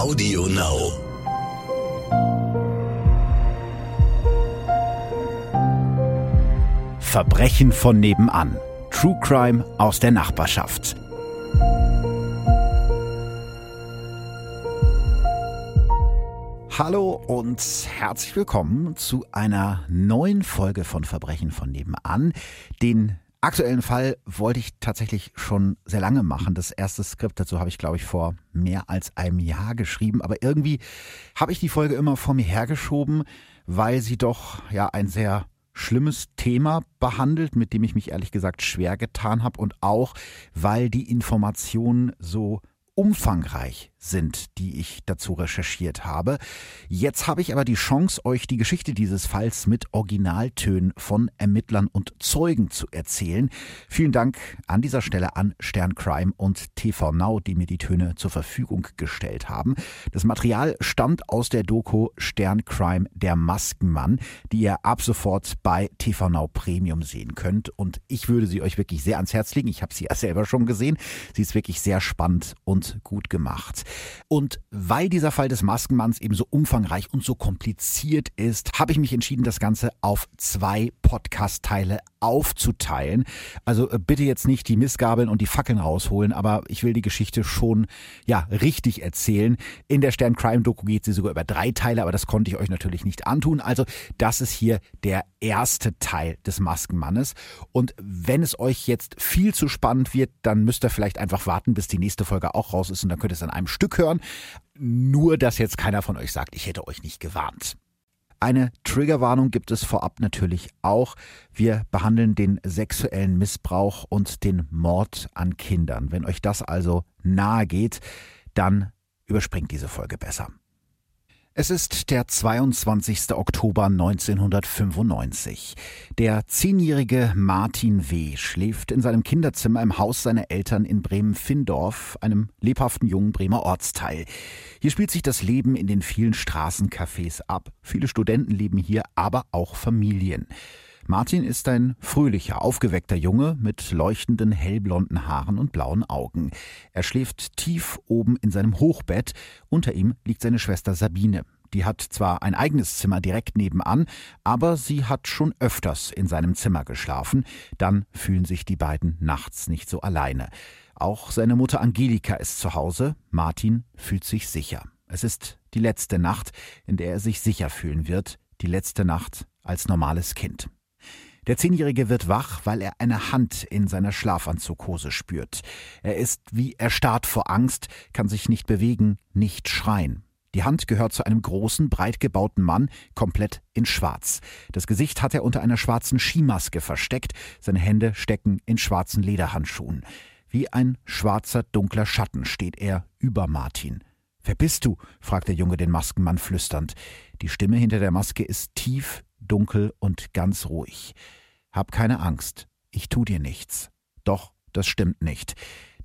Audio Now. Verbrechen von nebenan. True Crime aus der Nachbarschaft. Hallo und herzlich willkommen zu einer neuen Folge von Verbrechen von nebenan. Den aktuellen Fall wollte ich tatsächlich schon sehr lange machen. Das erste Skript dazu habe ich, glaube ich, vor mehr als einem Jahr geschrieben. Aber irgendwie habe ich die Folge immer vor mir hergeschoben, weil sie doch ja ein sehr schlimmes Thema behandelt, mit dem ich mich ehrlich gesagt schwer getan habe und auch, weil die Informationen so umfangreich sind, die ich dazu recherchiert habe. Jetzt habe ich aber die Chance, euch die Geschichte dieses Falls mit Originaltönen von Ermittlern und Zeugen zu erzählen. Vielen Dank an dieser Stelle an Sterncrime und TV Now, die mir die Töne zur Verfügung gestellt haben. Das Material stammt aus der Doku Sterncrime der Maskenmann, die ihr ab sofort bei TV Now Premium sehen könnt. Und ich würde sie euch wirklich sehr ans Herz legen. Ich habe sie ja selber schon gesehen. Sie ist wirklich sehr spannend und gut gemacht. Und weil dieser Fall des Maskenmanns eben so umfangreich und so kompliziert ist, habe ich mich entschieden, das Ganze auf zwei Podcast-Teile aufzuteilen. Also äh, bitte jetzt nicht die Missgabeln und die Fackeln rausholen, aber ich will die Geschichte schon ja richtig erzählen. In der Stern Crime Doku geht sie sogar über drei Teile, aber das konnte ich euch natürlich nicht antun. Also das ist hier der erste Teil des Maskenmannes. Und wenn es euch jetzt viel zu spannend wird, dann müsst ihr vielleicht einfach warten, bis die nächste Folge auch raus ist und dann könnt ihr es an einem Stück hören. Nur, dass jetzt keiner von euch sagt, ich hätte euch nicht gewarnt. Eine Triggerwarnung gibt es vorab natürlich auch. Wir behandeln den sexuellen Missbrauch und den Mord an Kindern. Wenn euch das also nahe geht, dann überspringt diese Folge besser. Es ist der 22. Oktober 1995. Der zehnjährige Martin W. schläft in seinem Kinderzimmer im Haus seiner Eltern in Bremen-Findorf, einem lebhaften jungen Bremer Ortsteil. Hier spielt sich das Leben in den vielen Straßencafés ab. Viele Studenten leben hier, aber auch Familien. Martin ist ein fröhlicher, aufgeweckter Junge mit leuchtenden hellblonden Haaren und blauen Augen. Er schläft tief oben in seinem Hochbett. Unter ihm liegt seine Schwester Sabine. Die hat zwar ein eigenes Zimmer direkt nebenan, aber sie hat schon öfters in seinem Zimmer geschlafen. Dann fühlen sich die beiden nachts nicht so alleine. Auch seine Mutter Angelika ist zu Hause. Martin fühlt sich sicher. Es ist die letzte Nacht, in der er sich sicher fühlen wird. Die letzte Nacht als normales Kind. Der Zehnjährige wird wach, weil er eine Hand in seiner Schlafanzughose spürt. Er ist wie erstarrt vor Angst, kann sich nicht bewegen, nicht schreien. Die Hand gehört zu einem großen, breit gebauten Mann, komplett in Schwarz. Das Gesicht hat er unter einer schwarzen Skimaske versteckt, seine Hände stecken in schwarzen Lederhandschuhen. Wie ein schwarzer, dunkler Schatten steht er über Martin. Wer bist du? fragt der Junge den Maskenmann flüsternd. Die Stimme hinter der Maske ist tief, dunkel und ganz ruhig. Hab keine Angst, ich tu dir nichts. Doch, das stimmt nicht.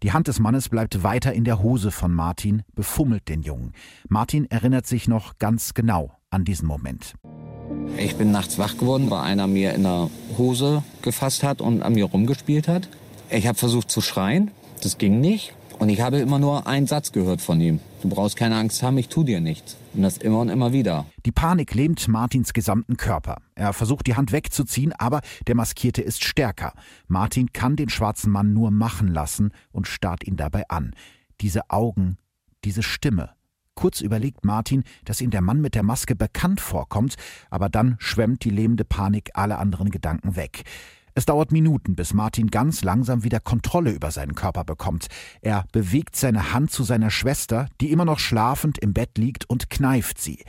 Die Hand des Mannes bleibt weiter in der Hose von Martin, befummelt den Jungen. Martin erinnert sich noch ganz genau an diesen Moment. Ich bin nachts wach geworden, weil einer mir in der Hose gefasst hat und an mir rumgespielt hat. Ich habe versucht zu schreien, das ging nicht. Und ich habe immer nur einen Satz gehört von ihm. Du brauchst keine Angst haben, ich tu dir nichts. Und das immer und immer wieder. Die Panik lähmt Martins gesamten Körper. Er versucht die Hand wegzuziehen, aber der Maskierte ist stärker. Martin kann den schwarzen Mann nur machen lassen und starrt ihn dabei an. Diese Augen, diese Stimme. Kurz überlegt Martin, dass ihm der Mann mit der Maske bekannt vorkommt, aber dann schwemmt die lähmende Panik alle anderen Gedanken weg. Es dauert Minuten, bis Martin ganz langsam wieder Kontrolle über seinen Körper bekommt. Er bewegt seine Hand zu seiner Schwester, die immer noch schlafend im Bett liegt, und kneift sie.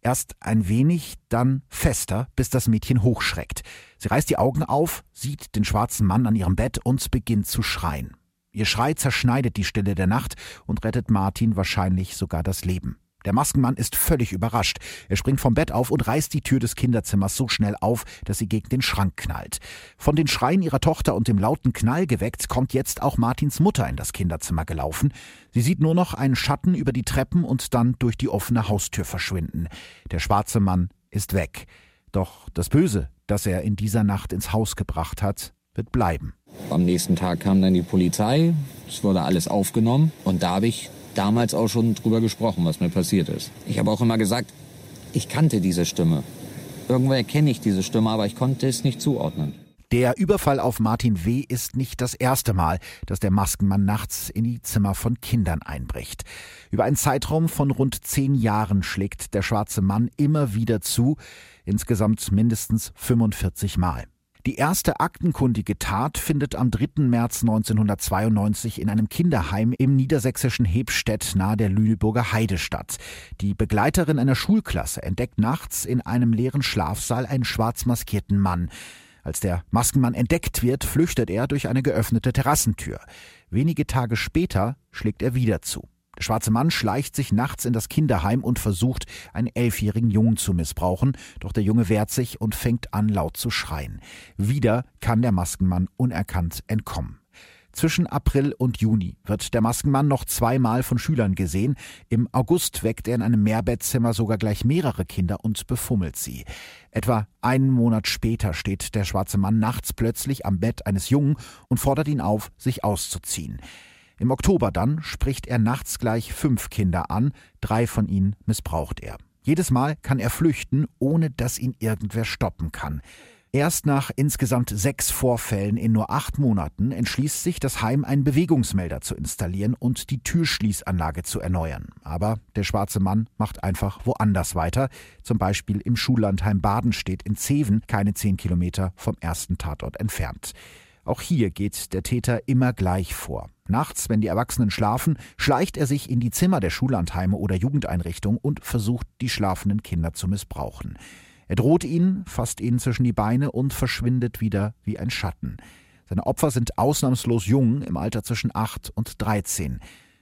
Erst ein wenig, dann fester, bis das Mädchen hochschreckt. Sie reißt die Augen auf, sieht den schwarzen Mann an ihrem Bett und beginnt zu schreien. Ihr Schrei zerschneidet die Stille der Nacht und rettet Martin wahrscheinlich sogar das Leben. Der Maskenmann ist völlig überrascht. Er springt vom Bett auf und reißt die Tür des Kinderzimmers so schnell auf, dass sie gegen den Schrank knallt. Von den Schreien ihrer Tochter und dem lauten Knall geweckt, kommt jetzt auch Martins Mutter in das Kinderzimmer gelaufen. Sie sieht nur noch einen Schatten über die Treppen und dann durch die offene Haustür verschwinden. Der schwarze Mann ist weg. Doch das Böse, das er in dieser Nacht ins Haus gebracht hat, wird bleiben. Am nächsten Tag kam dann die Polizei, es wurde alles aufgenommen und da habe ich damals auch schon drüber gesprochen, was mir passiert ist. Ich habe auch immer gesagt, ich kannte diese Stimme. Irgendwo erkenne ich diese Stimme, aber ich konnte es nicht zuordnen. Der Überfall auf Martin W. ist nicht das erste Mal, dass der Maskenmann nachts in die Zimmer von Kindern einbricht. Über einen Zeitraum von rund zehn Jahren schlägt der schwarze Mann immer wieder zu, insgesamt mindestens 45 Mal. Die erste aktenkundige Tat findet am 3. März 1992 in einem Kinderheim im niedersächsischen Hebstedt nahe der Lüneburger Heide statt. Die Begleiterin einer Schulklasse entdeckt nachts in einem leeren Schlafsaal einen schwarz maskierten Mann. Als der Maskenmann entdeckt wird, flüchtet er durch eine geöffnete Terrassentür. Wenige Tage später schlägt er wieder zu. Der schwarze Mann schleicht sich nachts in das Kinderheim und versucht, einen elfjährigen Jungen zu missbrauchen, doch der Junge wehrt sich und fängt an, laut zu schreien. Wieder kann der Maskenmann unerkannt entkommen. Zwischen April und Juni wird der Maskenmann noch zweimal von Schülern gesehen. Im August weckt er in einem Mehrbettzimmer sogar gleich mehrere Kinder und befummelt sie. Etwa einen Monat später steht der schwarze Mann nachts plötzlich am Bett eines Jungen und fordert ihn auf, sich auszuziehen. Im Oktober dann spricht er nachts gleich fünf Kinder an, drei von ihnen missbraucht er. Jedes Mal kann er flüchten, ohne dass ihn irgendwer stoppen kann. Erst nach insgesamt sechs Vorfällen in nur acht Monaten entschließt sich das Heim, einen Bewegungsmelder zu installieren und die Türschließanlage zu erneuern. Aber der schwarze Mann macht einfach woanders weiter. Zum Beispiel im Schullandheim Badenstedt in Zeven, keine zehn Kilometer vom ersten Tatort entfernt. Auch hier geht der Täter immer gleich vor. Nachts, wenn die Erwachsenen schlafen, schleicht er sich in die Zimmer der Schullandheime oder Jugendeinrichtungen und versucht, die schlafenden Kinder zu missbrauchen. Er droht ihnen, fasst ihnen zwischen die Beine und verschwindet wieder wie ein Schatten. Seine Opfer sind ausnahmslos jung, im Alter zwischen 8 und 13.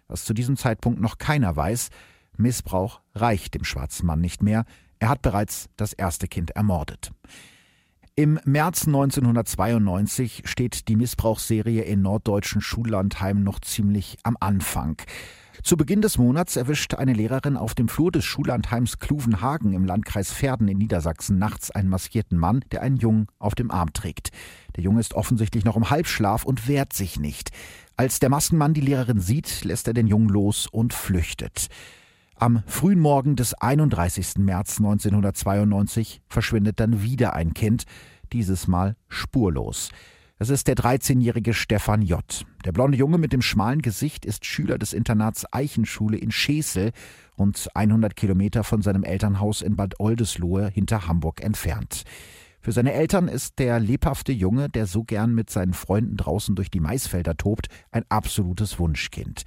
Was zu diesem Zeitpunkt noch keiner weiß, Missbrauch reicht dem schwarzen Mann nicht mehr. Er hat bereits das erste Kind ermordet. Im März 1992 steht die Missbrauchsserie in norddeutschen Schullandheimen noch ziemlich am Anfang. Zu Beginn des Monats erwischt eine Lehrerin auf dem Flur des Schullandheims Kluvenhagen im Landkreis Verden in Niedersachsen nachts einen maskierten Mann, der einen Jungen auf dem Arm trägt. Der Junge ist offensichtlich noch im Halbschlaf und wehrt sich nicht. Als der Maskenmann die Lehrerin sieht, lässt er den Jungen los und flüchtet. Am frühen Morgen des 31. März 1992 verschwindet dann wieder ein Kind, dieses Mal spurlos. Es ist der 13-jährige Stefan J. Der blonde Junge mit dem schmalen Gesicht ist Schüler des Internats Eichenschule in Schesel, rund 100 Kilometer von seinem Elternhaus in Bad Oldesloe hinter Hamburg entfernt. Für seine Eltern ist der lebhafte Junge, der so gern mit seinen Freunden draußen durch die Maisfelder tobt, ein absolutes Wunschkind.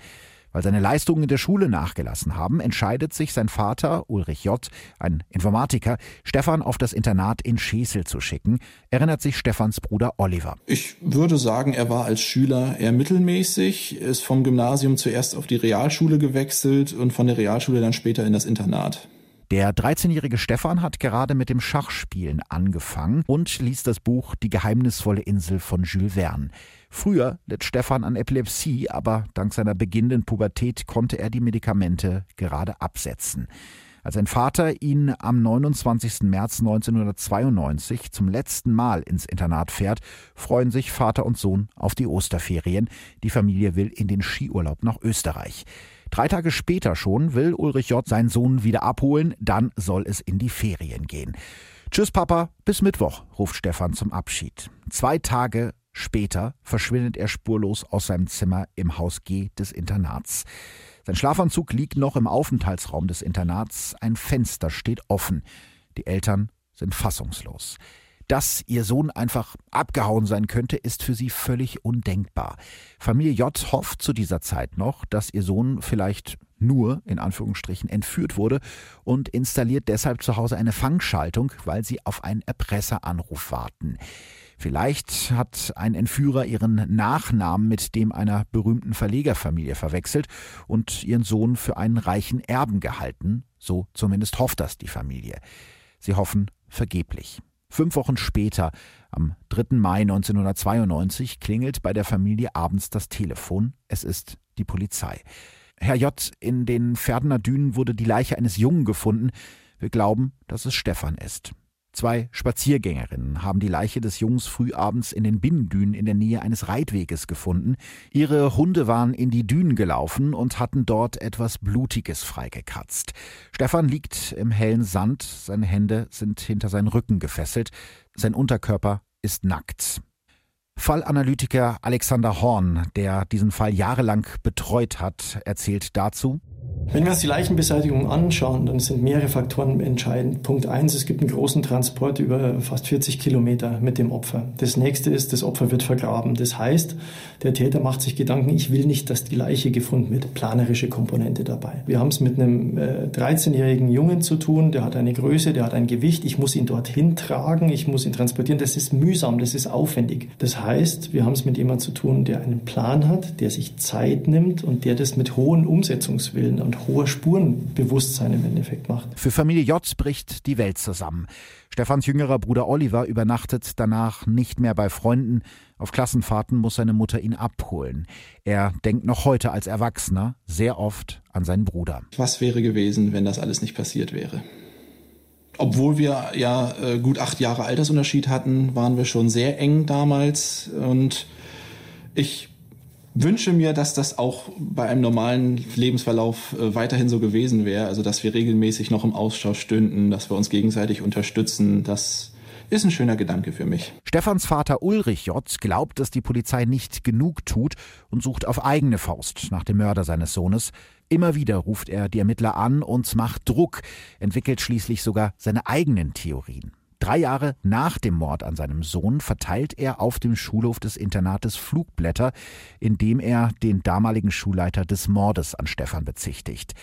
Weil seine Leistungen in der Schule nachgelassen haben, entscheidet sich sein Vater, Ulrich J., ein Informatiker, Stefan auf das Internat in Schesel zu schicken, erinnert sich Stefans Bruder Oliver. Ich würde sagen, er war als Schüler eher mittelmäßig, ist vom Gymnasium zuerst auf die Realschule gewechselt und von der Realschule dann später in das Internat. Der 13-jährige Stefan hat gerade mit dem Schachspielen angefangen und liest das Buch Die geheimnisvolle Insel von Jules Verne. Früher litt Stefan an Epilepsie, aber dank seiner beginnenden Pubertät konnte er die Medikamente gerade absetzen. Als sein Vater ihn am 29. März 1992 zum letzten Mal ins Internat fährt, freuen sich Vater und Sohn auf die Osterferien. Die Familie will in den Skiurlaub nach Österreich. Drei Tage später schon will Ulrich J. seinen Sohn wieder abholen, dann soll es in die Ferien gehen. Tschüss Papa, bis Mittwoch, ruft Stefan zum Abschied. Zwei Tage Später verschwindet er spurlos aus seinem Zimmer im Haus G des Internats. Sein Schlafanzug liegt noch im Aufenthaltsraum des Internats, ein Fenster steht offen. Die Eltern sind fassungslos. Dass ihr Sohn einfach abgehauen sein könnte, ist für sie völlig undenkbar. Familie J hofft zu dieser Zeit noch, dass ihr Sohn vielleicht nur, in Anführungsstrichen, entführt wurde und installiert deshalb zu Hause eine Fangschaltung, weil sie auf einen Erpresseranruf warten. Vielleicht hat ein Entführer ihren Nachnamen mit dem einer berühmten Verlegerfamilie verwechselt und ihren Sohn für einen reichen Erben gehalten. So zumindest hofft das die Familie. Sie hoffen vergeblich. Fünf Wochen später, am 3. Mai 1992, klingelt bei der Familie abends das Telefon. Es ist die Polizei. Herr J., in den Pferdener Dünen wurde die Leiche eines Jungen gefunden. Wir glauben, dass es Stefan ist. Zwei Spaziergängerinnen haben die Leiche des Jungs frühabends in den Binnendünen in der Nähe eines Reitweges gefunden. Ihre Hunde waren in die Dünen gelaufen und hatten dort etwas Blutiges freigekratzt. Stefan liegt im hellen Sand, seine Hände sind hinter seinen Rücken gefesselt, sein Unterkörper ist nackt. Fallanalytiker Alexander Horn, der diesen Fall jahrelang betreut hat, erzählt dazu. Wenn wir uns die Leichenbeseitigung anschauen, dann sind mehrere Faktoren entscheidend. Punkt eins, es gibt einen großen Transport über fast 40 Kilometer mit dem Opfer. Das nächste ist, das Opfer wird vergraben. Das heißt, der Täter macht sich Gedanken, ich will nicht, dass die Leiche gefunden wird. Planerische Komponente dabei. Wir haben es mit einem äh, 13-jährigen Jungen zu tun, der hat eine Größe, der hat ein Gewicht. Ich muss ihn dorthin tragen, ich muss ihn transportieren. Das ist mühsam, das ist aufwendig. Das heißt, wir haben es mit jemandem zu tun, der einen Plan hat, der sich Zeit nimmt und der das mit hohen Umsetzungswillen und hoher Spurenbewusstsein im Endeffekt macht. Für Familie J bricht die Welt zusammen. Stefans jüngerer Bruder Oliver übernachtet danach nicht mehr bei Freunden. Auf Klassenfahrten muss seine Mutter ihn abholen. Er denkt noch heute als Erwachsener sehr oft an seinen Bruder. Was wäre gewesen, wenn das alles nicht passiert wäre? Obwohl wir ja äh, gut acht Jahre Altersunterschied hatten, waren wir schon sehr eng damals und ich wünsche mir, dass das auch bei einem normalen Lebensverlauf äh, weiterhin so gewesen wäre. Also, dass wir regelmäßig noch im Austausch stünden, dass wir uns gegenseitig unterstützen. Das ist ein schöner Gedanke für mich. Stefans Vater Ulrich J. glaubt, dass die Polizei nicht genug tut und sucht auf eigene Faust nach dem Mörder seines Sohnes. Immer wieder ruft er die Ermittler an und macht Druck, entwickelt schließlich sogar seine eigenen Theorien. Drei Jahre nach dem Mord an seinem Sohn verteilt er auf dem Schulhof des Internates Flugblätter, indem er den damaligen Schulleiter des Mordes an Stefan bezichtigt.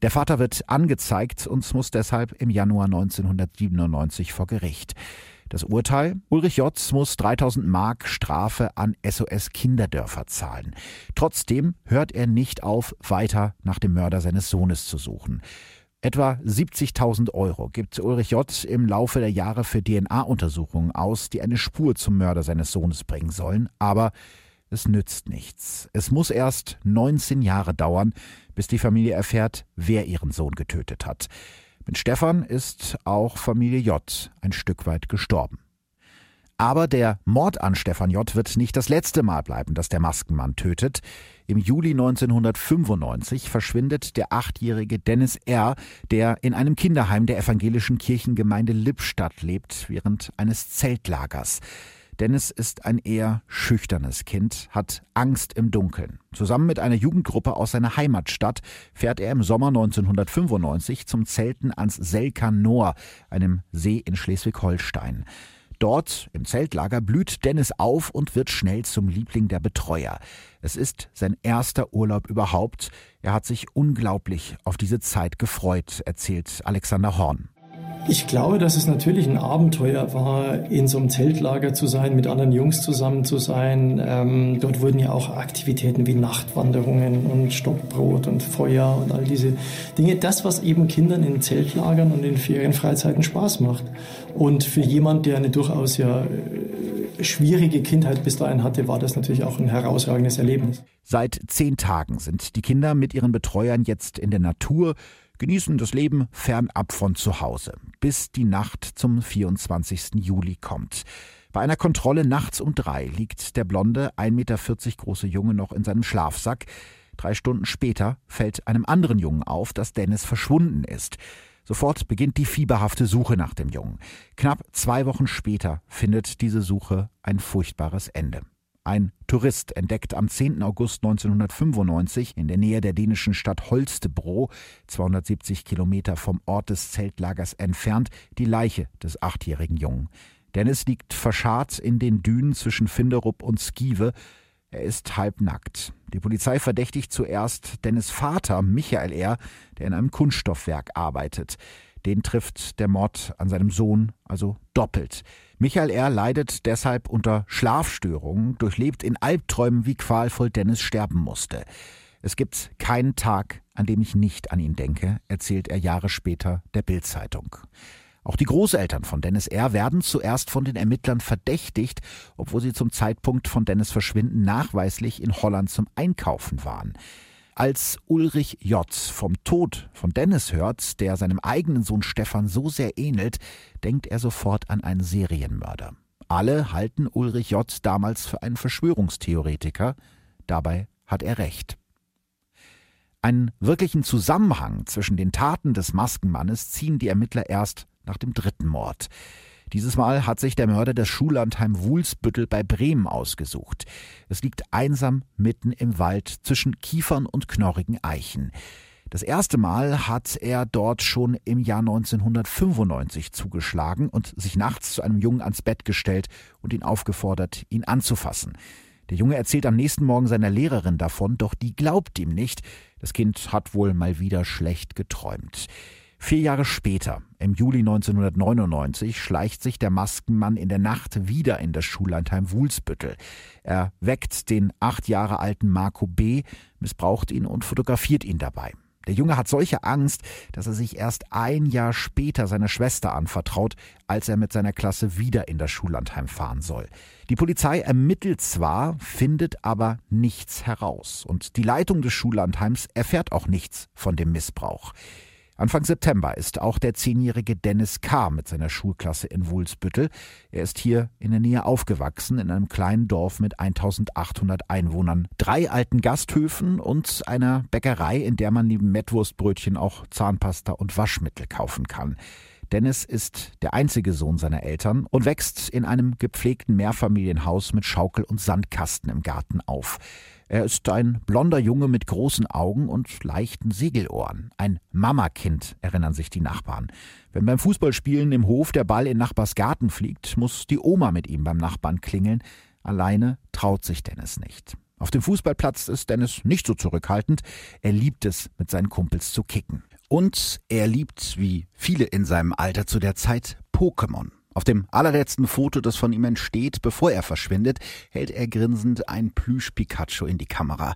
Der Vater wird angezeigt und muss deshalb im Januar 1997 vor Gericht. Das Urteil? Ulrich Jotz muss 3000 Mark Strafe an SOS Kinderdörfer zahlen. Trotzdem hört er nicht auf, weiter nach dem Mörder seines Sohnes zu suchen. Etwa 70.000 Euro gibt Ulrich J. im Laufe der Jahre für DNA-Untersuchungen aus, die eine Spur zum Mörder seines Sohnes bringen sollen. Aber es nützt nichts. Es muss erst 19 Jahre dauern, bis die Familie erfährt, wer ihren Sohn getötet hat. Mit Stefan ist auch Familie J. ein Stück weit gestorben. Aber der Mord an Stefan J. wird nicht das letzte Mal bleiben, dass der Maskenmann tötet. Im Juli 1995 verschwindet der achtjährige Dennis R., der in einem Kinderheim der evangelischen Kirchengemeinde Lippstadt lebt, während eines Zeltlagers. Dennis ist ein eher schüchternes Kind, hat Angst im Dunkeln. Zusammen mit einer Jugendgruppe aus seiner Heimatstadt fährt er im Sommer 1995 zum Zelten ans Selkan Noor, einem See in Schleswig-Holstein. Dort im Zeltlager blüht Dennis auf und wird schnell zum Liebling der Betreuer. Es ist sein erster Urlaub überhaupt. Er hat sich unglaublich auf diese Zeit gefreut, erzählt Alexander Horn. Ich glaube, dass es natürlich ein Abenteuer war, in so einem Zeltlager zu sein, mit anderen Jungs zusammen zu sein. Ähm, dort wurden ja auch Aktivitäten wie Nachtwanderungen und Stockbrot und Feuer und all diese Dinge. Das, was eben Kindern in Zeltlagern und in Ferienfreizeiten Spaß macht. Und für jemand, der eine durchaus ja äh, schwierige Kindheit bis dahin hatte, war das natürlich auch ein herausragendes Erlebnis. Seit zehn Tagen sind die Kinder mit ihren Betreuern jetzt in der Natur genießen das Leben fernab von zu Hause, bis die Nacht zum 24. Juli kommt. Bei einer Kontrolle nachts um drei liegt der blonde, 1,40 Meter große Junge noch in seinem Schlafsack. Drei Stunden später fällt einem anderen Jungen auf, dass Dennis verschwunden ist. Sofort beginnt die fieberhafte Suche nach dem Jungen. Knapp zwei Wochen später findet diese Suche ein furchtbares Ende. Ein Tourist entdeckt am 10. August 1995 in der Nähe der dänischen Stadt Holstebro, 270 Kilometer vom Ort des Zeltlagers entfernt, die Leiche des achtjährigen Jungen. Dennis liegt verscharrt in den Dünen zwischen Finderup und Skive. Er ist halbnackt. Die Polizei verdächtigt zuerst Dennis Vater, Michael R., der in einem Kunststoffwerk arbeitet. Den trifft der Mord an seinem Sohn also doppelt. Michael R. leidet deshalb unter Schlafstörungen, durchlebt in Albträumen, wie qualvoll Dennis sterben musste. Es gibt keinen Tag, an dem ich nicht an ihn denke, erzählt er Jahre später der Bildzeitung. Auch die Großeltern von Dennis R. werden zuerst von den Ermittlern verdächtigt, obwohl sie zum Zeitpunkt von Dennis Verschwinden nachweislich in Holland zum Einkaufen waren. Als Ulrich J. vom Tod von Dennis hört, der seinem eigenen Sohn Stefan so sehr ähnelt, denkt er sofort an einen Serienmörder. Alle halten Ulrich J. damals für einen Verschwörungstheoretiker. Dabei hat er recht. Einen wirklichen Zusammenhang zwischen den Taten des Maskenmannes ziehen die Ermittler erst nach dem dritten Mord. Dieses Mal hat sich der Mörder das Schullandheim Wulsbüttel bei Bremen ausgesucht. Es liegt einsam mitten im Wald zwischen Kiefern und knorrigen Eichen. Das erste Mal hat er dort schon im Jahr 1995 zugeschlagen und sich nachts zu einem Jungen ans Bett gestellt und ihn aufgefordert, ihn anzufassen. Der Junge erzählt am nächsten Morgen seiner Lehrerin davon, doch die glaubt ihm nicht. Das Kind hat wohl mal wieder schlecht geträumt. Vier Jahre später, im Juli 1999, schleicht sich der Maskenmann in der Nacht wieder in das Schullandheim Wulsbüttel. Er weckt den acht Jahre alten Marco B., missbraucht ihn und fotografiert ihn dabei. Der Junge hat solche Angst, dass er sich erst ein Jahr später seiner Schwester anvertraut, als er mit seiner Klasse wieder in das Schullandheim fahren soll. Die Polizei ermittelt zwar, findet aber nichts heraus. Und die Leitung des Schullandheims erfährt auch nichts von dem Missbrauch. Anfang September ist auch der zehnjährige Dennis K. mit seiner Schulklasse in Wulsbüttel. Er ist hier in der Nähe aufgewachsen, in einem kleinen Dorf mit 1800 Einwohnern, drei alten Gasthöfen und einer Bäckerei, in der man neben Mettwurstbrötchen auch Zahnpasta und Waschmittel kaufen kann. Dennis ist der einzige Sohn seiner Eltern und wächst in einem gepflegten Mehrfamilienhaus mit Schaukel und Sandkasten im Garten auf. Er ist ein blonder Junge mit großen Augen und leichten Segelohren. Ein Mamakind, erinnern sich die Nachbarn. Wenn beim Fußballspielen im Hof der Ball in Nachbars Garten fliegt, muss die Oma mit ihm beim Nachbarn klingeln. Alleine traut sich Dennis nicht. Auf dem Fußballplatz ist Dennis nicht so zurückhaltend. Er liebt es, mit seinen Kumpels zu kicken. Und er liebt, wie viele in seinem Alter zu der Zeit, Pokémon. Auf dem allerletzten Foto, das von ihm entsteht, bevor er verschwindet, hält er grinsend ein Plüsch-Pikachu in die Kamera.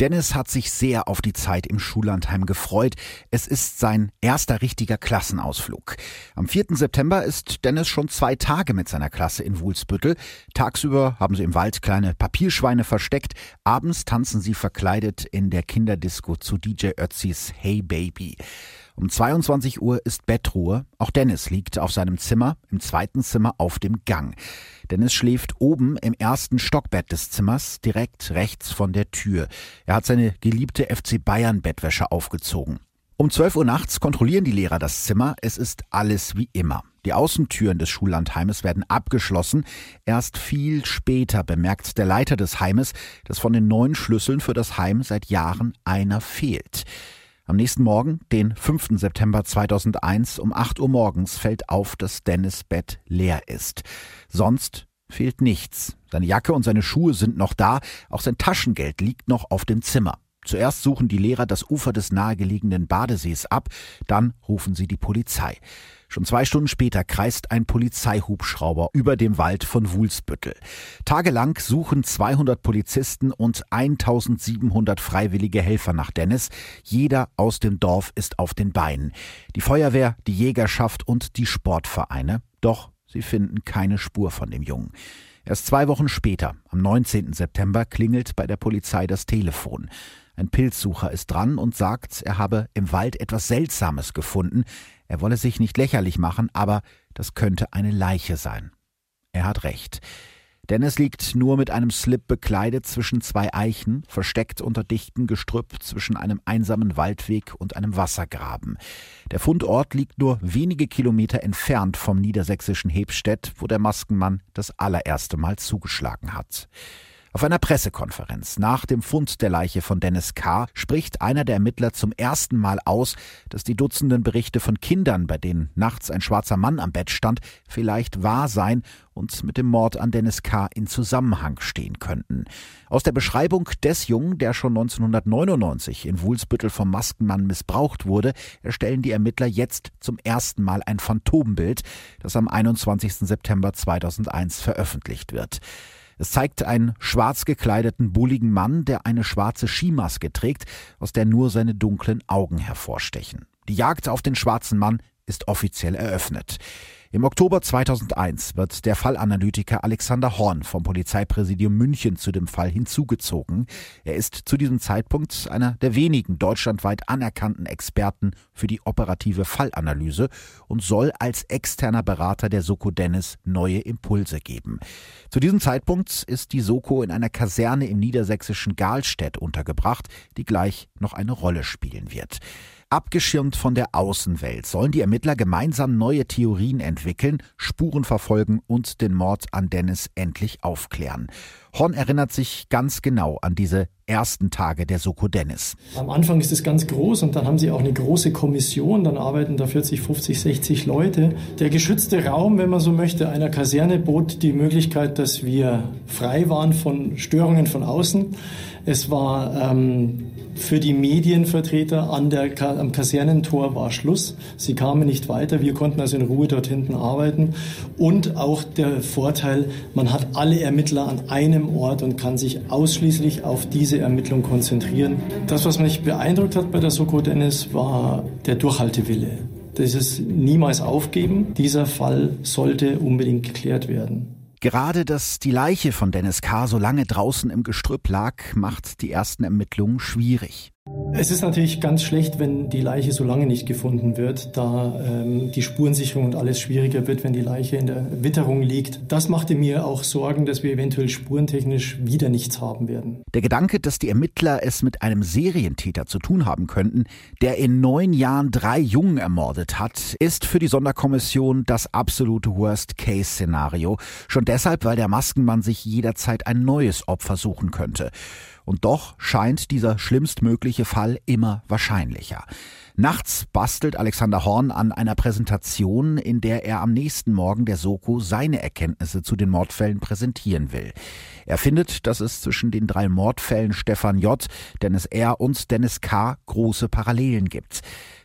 Dennis hat sich sehr auf die Zeit im Schullandheim gefreut. Es ist sein erster richtiger Klassenausflug. Am 4. September ist Dennis schon zwei Tage mit seiner Klasse in Wulsbüttel. Tagsüber haben sie im Wald kleine Papierschweine versteckt. Abends tanzen sie verkleidet in der Kinderdisco zu DJ Ötzis Hey Baby. Um 22 Uhr ist Bettruhe. Auch Dennis liegt auf seinem Zimmer, im zweiten Zimmer auf dem Gang. Dennis schläft oben im ersten Stockbett des Zimmers, direkt rechts von der Tür. Er hat seine geliebte FC Bayern Bettwäsche aufgezogen. Um 12 Uhr nachts kontrollieren die Lehrer das Zimmer. Es ist alles wie immer. Die Außentüren des Schullandheimes werden abgeschlossen. Erst viel später bemerkt der Leiter des Heimes, dass von den neun Schlüsseln für das Heim seit Jahren einer fehlt. Am nächsten Morgen, den 5. September 2001 um 8 Uhr morgens, fällt auf, dass Dennis Bett leer ist. Sonst fehlt nichts. Seine Jacke und seine Schuhe sind noch da, auch sein Taschengeld liegt noch auf dem Zimmer. Zuerst suchen die Lehrer das Ufer des nahegelegenen Badesees ab, dann rufen sie die Polizei. Schon zwei Stunden später kreist ein Polizeihubschrauber über dem Wald von Wulsbüttel. Tagelang suchen 200 Polizisten und 1700 freiwillige Helfer nach Dennis. Jeder aus dem Dorf ist auf den Beinen. Die Feuerwehr, die Jägerschaft und die Sportvereine. Doch sie finden keine Spur von dem Jungen. Erst zwei Wochen später, am 19. September, klingelt bei der Polizei das Telefon. Ein Pilzsucher ist dran und sagt, er habe im Wald etwas Seltsames gefunden. Er wolle sich nicht lächerlich machen, aber das könnte eine Leiche sein. Er hat recht. Dennis liegt nur mit einem Slip bekleidet zwischen zwei Eichen, versteckt unter dichtem Gestrüpp zwischen einem einsamen Waldweg und einem Wassergraben. Der Fundort liegt nur wenige Kilometer entfernt vom niedersächsischen Hebstedt, wo der Maskenmann das allererste Mal zugeschlagen hat. Auf einer Pressekonferenz nach dem Fund der Leiche von Dennis K. spricht einer der Ermittler zum ersten Mal aus, dass die Dutzenden Berichte von Kindern, bei denen nachts ein schwarzer Mann am Bett stand, vielleicht wahr seien und mit dem Mord an Dennis K. in Zusammenhang stehen könnten. Aus der Beschreibung des Jungen, der schon 1999 in Wulsbüttel vom Maskenmann missbraucht wurde, erstellen die Ermittler jetzt zum ersten Mal ein Phantombild, das am 21. September 2001 veröffentlicht wird. Es zeigt einen schwarz gekleideten, bulligen Mann, der eine schwarze Skimaske trägt, aus der nur seine dunklen Augen hervorstechen. Die Jagd auf den schwarzen Mann ist offiziell eröffnet. Im Oktober 2001 wird der Fallanalytiker Alexander Horn vom Polizeipräsidium München zu dem Fall hinzugezogen. Er ist zu diesem Zeitpunkt einer der wenigen deutschlandweit anerkannten Experten für die operative Fallanalyse und soll als externer Berater der Soko Dennis neue Impulse geben. Zu diesem Zeitpunkt ist die Soko in einer Kaserne im niedersächsischen Galstedt untergebracht, die gleich noch eine Rolle spielen wird. Abgeschirmt von der Außenwelt sollen die Ermittler gemeinsam neue Theorien entwickeln, Spuren verfolgen und den Mord an Dennis endlich aufklären. Horn erinnert sich ganz genau an diese ersten Tage der Soko Dennis. Am Anfang ist es ganz groß und dann haben sie auch eine große Kommission, dann arbeiten da 40, 50, 60 Leute. Der geschützte Raum, wenn man so möchte, einer Kaserne bot die Möglichkeit, dass wir frei waren von Störungen von außen. Es war ähm, für die Medienvertreter an der, am Kasernentor war Schluss. Sie kamen nicht weiter. Wir konnten also in Ruhe dort hinten arbeiten. Und auch der Vorteil, man hat alle Ermittler an einem Ort und kann sich ausschließlich auf diese Ermittlung konzentrieren. Das, was mich beeindruckt hat bei der Soko Dennis, war der Durchhaltewille. Dieses niemals aufgeben. Dieser Fall sollte unbedingt geklärt werden. Gerade, dass die Leiche von Dennis K. so lange draußen im Gestrüpp lag, macht die ersten Ermittlungen schwierig. Es ist natürlich ganz schlecht, wenn die Leiche so lange nicht gefunden wird, da ähm, die Spurensicherung und alles schwieriger wird, wenn die Leiche in der Witterung liegt. Das machte mir auch Sorgen, dass wir eventuell spurentechnisch wieder nichts haben werden. Der Gedanke, dass die Ermittler es mit einem Serientäter zu tun haben könnten, der in neun Jahren drei Jungen ermordet hat, ist für die Sonderkommission das absolute Worst-Case-Szenario. Schon deshalb, weil der Maskenmann sich jederzeit ein neues Opfer suchen könnte. Und doch scheint dieser schlimmstmögliche Fall immer wahrscheinlicher. Nachts bastelt Alexander Horn an einer Präsentation, in der er am nächsten Morgen der Soko seine Erkenntnisse zu den Mordfällen präsentieren will. Er findet, dass es zwischen den drei Mordfällen Stefan J., Dennis R. und Dennis K. große Parallelen gibt.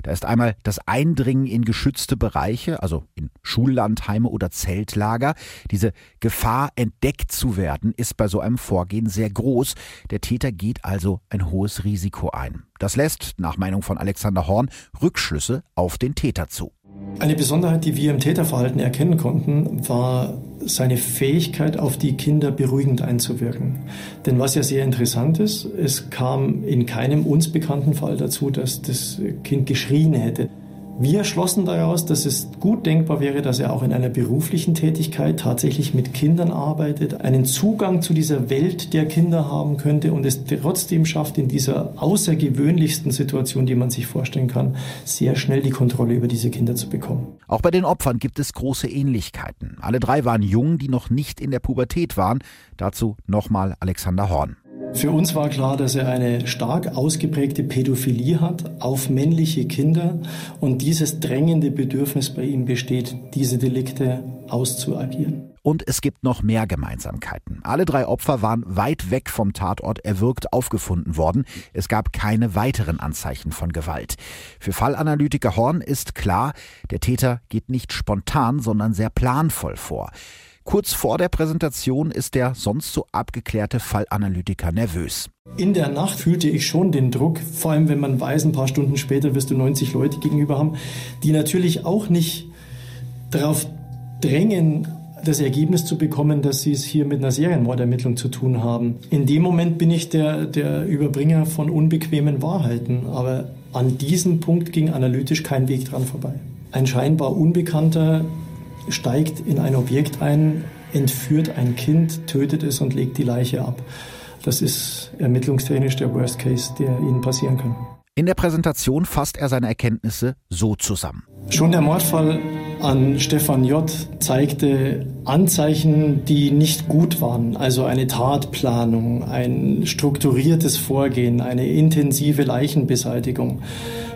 Da ist einmal das Eindringen in geschützte Bereiche, also in Schullandheime oder Zeltlager. Diese Gefahr, entdeckt zu werden, ist bei so einem Vorgehen sehr groß. Der Täter geht also ein hohes Risiko ein. Das lässt, nach Meinung von Alexander Horn, Rückschlüsse auf den Täter zu. Eine Besonderheit, die wir im Täterverhalten erkennen konnten, war seine Fähigkeit, auf die Kinder beruhigend einzuwirken. Denn was ja sehr interessant ist, es kam in keinem uns bekannten Fall dazu, dass das Kind geschrien hätte. Wir schlossen daraus, dass es gut denkbar wäre, dass er auch in einer beruflichen Tätigkeit tatsächlich mit Kindern arbeitet, einen Zugang zu dieser Welt der Kinder haben könnte und es trotzdem schafft, in dieser außergewöhnlichsten Situation, die man sich vorstellen kann, sehr schnell die Kontrolle über diese Kinder zu bekommen. Auch bei den Opfern gibt es große Ähnlichkeiten. Alle drei waren jung, die noch nicht in der Pubertät waren. Dazu nochmal Alexander Horn. Für uns war klar, dass er eine stark ausgeprägte Pädophilie hat auf männliche Kinder und dieses drängende Bedürfnis bei ihm besteht, diese Delikte auszuagieren. Und es gibt noch mehr Gemeinsamkeiten. Alle drei Opfer waren weit weg vom Tatort erwürgt aufgefunden worden. Es gab keine weiteren Anzeichen von Gewalt. Für Fallanalytiker Horn ist klar, der Täter geht nicht spontan, sondern sehr planvoll vor. Kurz vor der Präsentation ist der sonst so abgeklärte Fallanalytiker nervös. In der Nacht fühlte ich schon den Druck, vor allem wenn man weiß, ein paar Stunden später wirst du 90 Leute gegenüber haben, die natürlich auch nicht darauf drängen, das Ergebnis zu bekommen, dass sie es hier mit einer Serienmordermittlung zu tun haben. In dem Moment bin ich der, der Überbringer von unbequemen Wahrheiten, aber an diesem Punkt ging analytisch kein Weg dran vorbei. Ein scheinbar Unbekannter steigt in ein Objekt ein, entführt ein Kind, tötet es und legt die Leiche ab. Das ist ermittlungstechnisch der Worst Case, der Ihnen passieren kann. In der Präsentation fasst er seine Erkenntnisse so zusammen. Schon der Mordfall an Stefan J. zeigte Anzeichen, die nicht gut waren. Also eine Tatplanung, ein strukturiertes Vorgehen, eine intensive Leichenbeseitigung.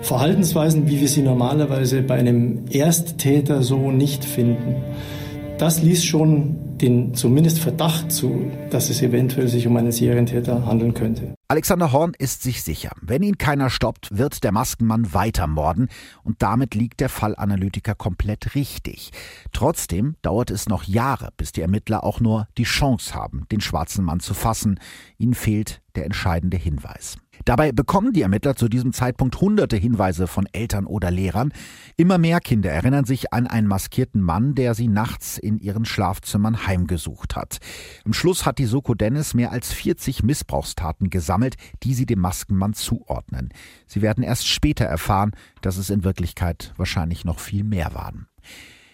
Verhaltensweisen, wie wir sie normalerweise bei einem Ersttäter so nicht finden. Das ließ schon den zumindest Verdacht zu, dass es eventuell sich um einen Serientäter handeln könnte. Alexander Horn ist sich sicher, wenn ihn keiner stoppt, wird der Maskenmann weiter morden und damit liegt der Fallanalytiker komplett richtig. Trotzdem dauert es noch Jahre, bis die Ermittler auch nur die Chance haben, den schwarzen Mann zu fassen. Ihnen fehlt der entscheidende Hinweis. Dabei bekommen die Ermittler zu diesem Zeitpunkt hunderte Hinweise von Eltern oder Lehrern. Immer mehr Kinder erinnern sich an einen maskierten Mann, der sie nachts in ihren Schlafzimmern heimgesucht hat. Am Schluss hat die Soko Dennis mehr als 40 Missbrauchstaten gesammelt, die sie dem Maskenmann zuordnen. Sie werden erst später erfahren, dass es in Wirklichkeit wahrscheinlich noch viel mehr waren.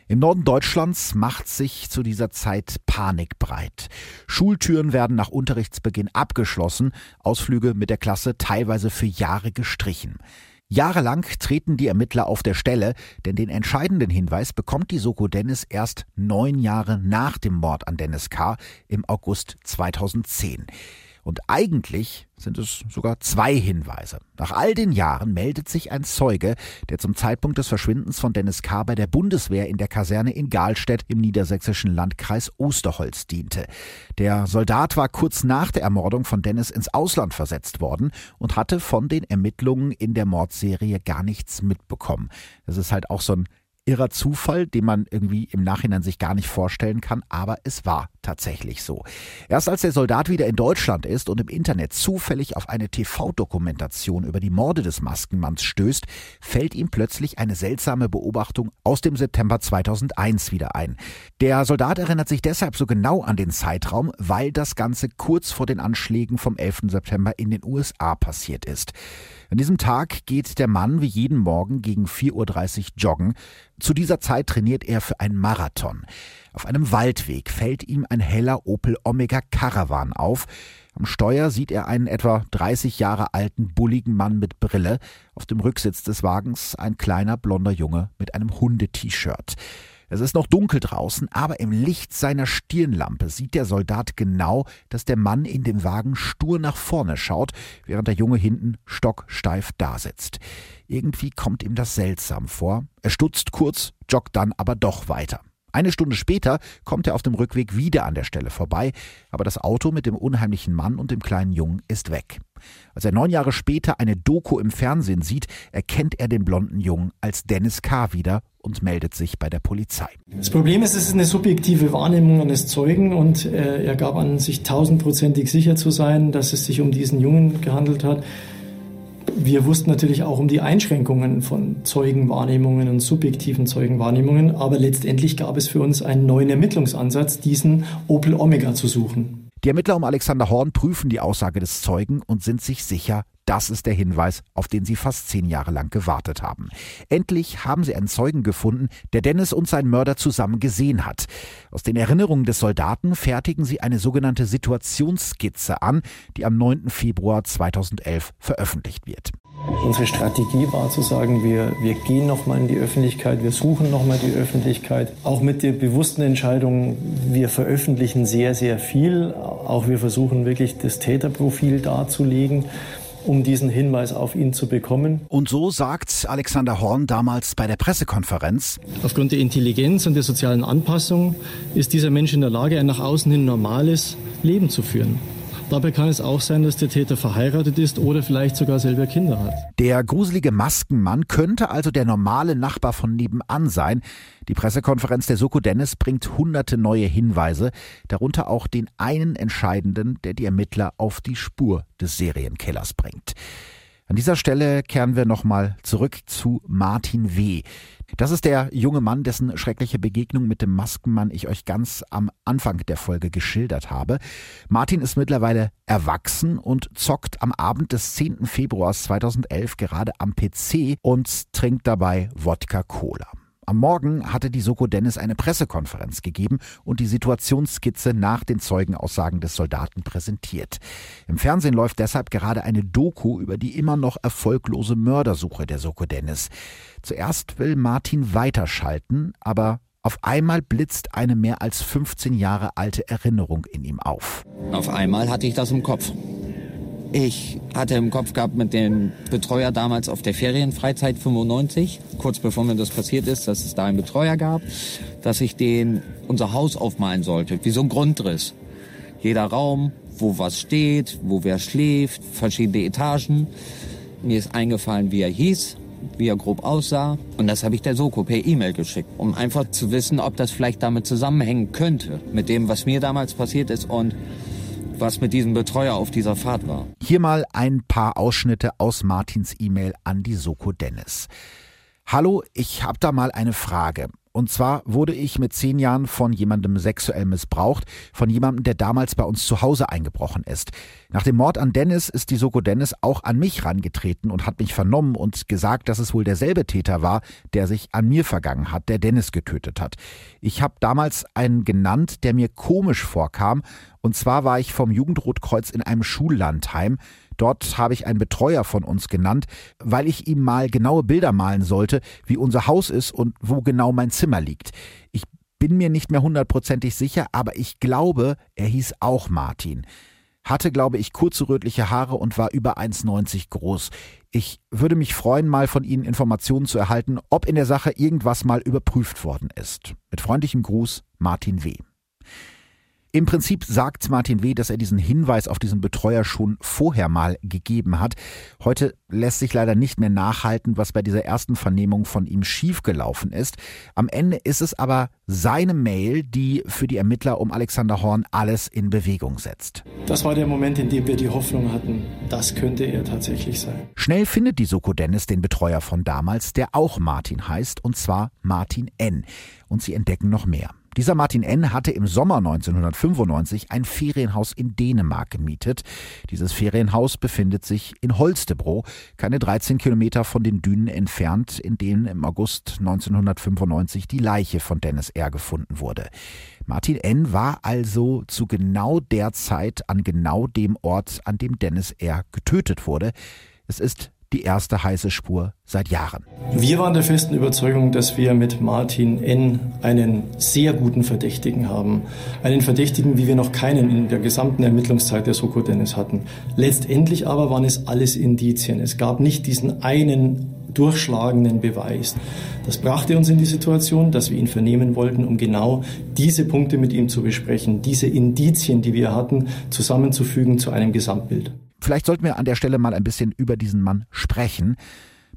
Im Norden Deutschlands macht sich zu dieser Zeit Panik breit. Schultüren werden nach Unterrichtsbeginn abgeschlossen, Ausflüge mit der Klasse teilweise für Jahre gestrichen. Jahrelang treten die Ermittler auf der Stelle, denn den entscheidenden Hinweis bekommt die Soko Dennis erst neun Jahre nach dem Mord an Dennis K. im August 2010. Und eigentlich sind es sogar zwei Hinweise. Nach all den Jahren meldet sich ein Zeuge, der zum Zeitpunkt des Verschwindens von Dennis K. bei der Bundeswehr in der Kaserne in Galstedt im niedersächsischen Landkreis Osterholz diente. Der Soldat war kurz nach der Ermordung von Dennis ins Ausland versetzt worden und hatte von den Ermittlungen in der Mordserie gar nichts mitbekommen. Das ist halt auch so ein irrer Zufall, den man irgendwie im Nachhinein sich gar nicht vorstellen kann, aber es war tatsächlich so. Erst als der Soldat wieder in Deutschland ist und im Internet zufällig auf eine TV-Dokumentation über die Morde des Maskenmanns stößt, fällt ihm plötzlich eine seltsame Beobachtung aus dem September 2001 wieder ein. Der Soldat erinnert sich deshalb so genau an den Zeitraum, weil das Ganze kurz vor den Anschlägen vom 11. September in den USA passiert ist. An diesem Tag geht der Mann wie jeden Morgen gegen 4.30 Uhr joggen. Zu dieser Zeit trainiert er für einen Marathon. Auf einem Waldweg fällt ihm ein heller Opel Omega Caravan auf. Am Steuer sieht er einen etwa 30 Jahre alten, bulligen Mann mit Brille. Auf dem Rücksitz des Wagens ein kleiner blonder Junge mit einem Hunde-T-Shirt. Es ist noch dunkel draußen, aber im Licht seiner Stirnlampe sieht der Soldat genau, dass der Mann in dem Wagen stur nach vorne schaut, während der Junge hinten stocksteif dasitzt. Irgendwie kommt ihm das seltsam vor. Er stutzt kurz, joggt dann aber doch weiter. Eine Stunde später kommt er auf dem Rückweg wieder an der Stelle vorbei, aber das Auto mit dem unheimlichen Mann und dem kleinen Jungen ist weg. Als er neun Jahre später eine Doku im Fernsehen sieht, erkennt er den blonden Jungen als Dennis K. wieder und meldet sich bei der Polizei. Das Problem ist, es ist eine subjektive Wahrnehmung eines Zeugen und äh, er gab an, sich tausendprozentig sicher zu sein, dass es sich um diesen Jungen gehandelt hat wir wussten natürlich auch um die Einschränkungen von Zeugenwahrnehmungen und subjektiven Zeugenwahrnehmungen, aber letztendlich gab es für uns einen neuen Ermittlungsansatz, diesen Opel Omega zu suchen. Die Ermittler um Alexander Horn prüfen die Aussage des Zeugen und sind sich sicher, das ist der Hinweis, auf den sie fast zehn Jahre lang gewartet haben. Endlich haben sie einen Zeugen gefunden, der Dennis und seinen Mörder zusammen gesehen hat. Aus den Erinnerungen des Soldaten fertigen sie eine sogenannte Situationsskizze an, die am 9. Februar 2011 veröffentlicht wird. Unsere Strategie war zu sagen, wir, wir gehen nochmal in die Öffentlichkeit, wir suchen nochmal die Öffentlichkeit. Auch mit der bewussten Entscheidung, wir veröffentlichen sehr, sehr viel. Auch wir versuchen wirklich das Täterprofil darzulegen um diesen Hinweis auf ihn zu bekommen. Und so sagt Alexander Horn damals bei der Pressekonferenz. Aufgrund der Intelligenz und der sozialen Anpassung ist dieser Mensch in der Lage, ein nach außen hin normales Leben zu führen. Dabei kann es auch sein, dass der Täter verheiratet ist oder vielleicht sogar selber Kinder hat. Der gruselige Maskenmann könnte also der normale Nachbar von nebenan sein. Die Pressekonferenz der Soko Dennis bringt hunderte neue Hinweise, darunter auch den einen entscheidenden, der die Ermittler auf die Spur des Serienkillers bringt. An dieser Stelle kehren wir nochmal zurück zu Martin W. Das ist der junge Mann, dessen schreckliche Begegnung mit dem Maskenmann ich euch ganz am Anfang der Folge geschildert habe. Martin ist mittlerweile erwachsen und zockt am Abend des 10. Februars 2011 gerade am PC und trinkt dabei Wodka Cola. Am Morgen hatte die Soko Dennis eine Pressekonferenz gegeben und die Situationsskizze nach den Zeugenaussagen des Soldaten präsentiert. Im Fernsehen läuft deshalb gerade eine Doku über die immer noch erfolglose Mördersuche der Soko Dennis. Zuerst will Martin weiterschalten, aber auf einmal blitzt eine mehr als 15 Jahre alte Erinnerung in ihm auf. Auf einmal hatte ich das im Kopf. Ich hatte im Kopf gehabt mit dem Betreuer damals auf der Ferienfreizeit 95, kurz bevor mir das passiert ist, dass es da einen Betreuer gab, dass ich den unser Haus aufmalen sollte, wie so ein Grundriss. Jeder Raum, wo was steht, wo wer schläft, verschiedene Etagen. Mir ist eingefallen, wie er hieß, wie er grob aussah. Und das habe ich der Soko per E-Mail geschickt, um einfach zu wissen, ob das vielleicht damit zusammenhängen könnte, mit dem, was mir damals passiert ist und was mit diesem Betreuer auf dieser Fahrt war. Hier mal ein paar Ausschnitte aus Martins E-Mail an die Soko Dennis. Hallo, ich habe da mal eine Frage. Und zwar wurde ich mit zehn Jahren von jemandem sexuell missbraucht, von jemandem, der damals bei uns zu Hause eingebrochen ist. Nach dem Mord an Dennis ist die Soko Dennis auch an mich rangetreten und hat mich vernommen und gesagt, dass es wohl derselbe Täter war, der sich an mir vergangen hat, der Dennis getötet hat. Ich habe damals einen genannt, der mir komisch vorkam. Und zwar war ich vom Jugendrotkreuz in einem Schullandheim. Dort habe ich einen Betreuer von uns genannt, weil ich ihm mal genaue Bilder malen sollte, wie unser Haus ist und wo genau mein Zimmer liegt. Ich bin mir nicht mehr hundertprozentig sicher, aber ich glaube, er hieß auch Martin. Hatte, glaube ich, kurze rötliche Haare und war über 1,90 groß. Ich würde mich freuen, mal von Ihnen Informationen zu erhalten, ob in der Sache irgendwas mal überprüft worden ist. Mit freundlichem Gruß, Martin W. Im Prinzip sagt Martin W., dass er diesen Hinweis auf diesen Betreuer schon vorher mal gegeben hat. Heute lässt sich leider nicht mehr nachhalten, was bei dieser ersten Vernehmung von ihm schiefgelaufen ist. Am Ende ist es aber seine Mail, die für die Ermittler um Alexander Horn alles in Bewegung setzt. Das war der Moment, in dem wir die Hoffnung hatten, das könnte er tatsächlich sein. Schnell findet die Soko Dennis den Betreuer von damals, der auch Martin heißt, und zwar Martin N. Und sie entdecken noch mehr. Dieser Martin N. hatte im Sommer 1995 ein Ferienhaus in Dänemark gemietet. Dieses Ferienhaus befindet sich in Holstebro, keine 13 Kilometer von den Dünen entfernt, in denen im August 1995 die Leiche von Dennis R. gefunden wurde. Martin N. war also zu genau der Zeit an genau dem Ort, an dem Dennis R. getötet wurde. Es ist die erste heiße Spur seit Jahren. Wir waren der festen Überzeugung, dass wir mit Martin N. einen sehr guten Verdächtigen haben. Einen Verdächtigen, wie wir noch keinen in der gesamten Ermittlungszeit der Soko Dennis hatten. Letztendlich aber waren es alles Indizien. Es gab nicht diesen einen durchschlagenden Beweis. Das brachte uns in die Situation, dass wir ihn vernehmen wollten, um genau diese Punkte mit ihm zu besprechen, diese Indizien, die wir hatten, zusammenzufügen zu einem Gesamtbild. Vielleicht sollten wir an der Stelle mal ein bisschen über diesen Mann sprechen.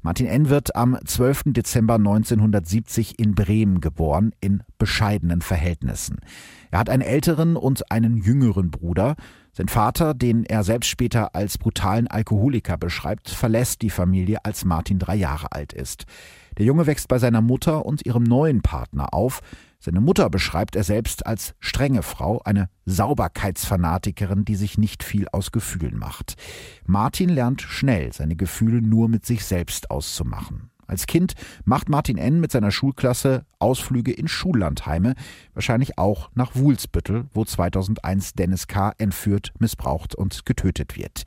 Martin N. wird am 12. Dezember 1970 in Bremen geboren, in bescheidenen Verhältnissen. Er hat einen älteren und einen jüngeren Bruder. Sein Vater, den er selbst später als brutalen Alkoholiker beschreibt, verlässt die Familie, als Martin drei Jahre alt ist. Der Junge wächst bei seiner Mutter und ihrem neuen Partner auf. Seine Mutter beschreibt er selbst als strenge Frau, eine Sauberkeitsfanatikerin, die sich nicht viel aus Gefühlen macht. Martin lernt schnell, seine Gefühle nur mit sich selbst auszumachen. Als Kind macht Martin N. mit seiner Schulklasse Ausflüge in Schullandheime, wahrscheinlich auch nach Wuhlsbüttel, wo 2001 Dennis K. entführt, missbraucht und getötet wird.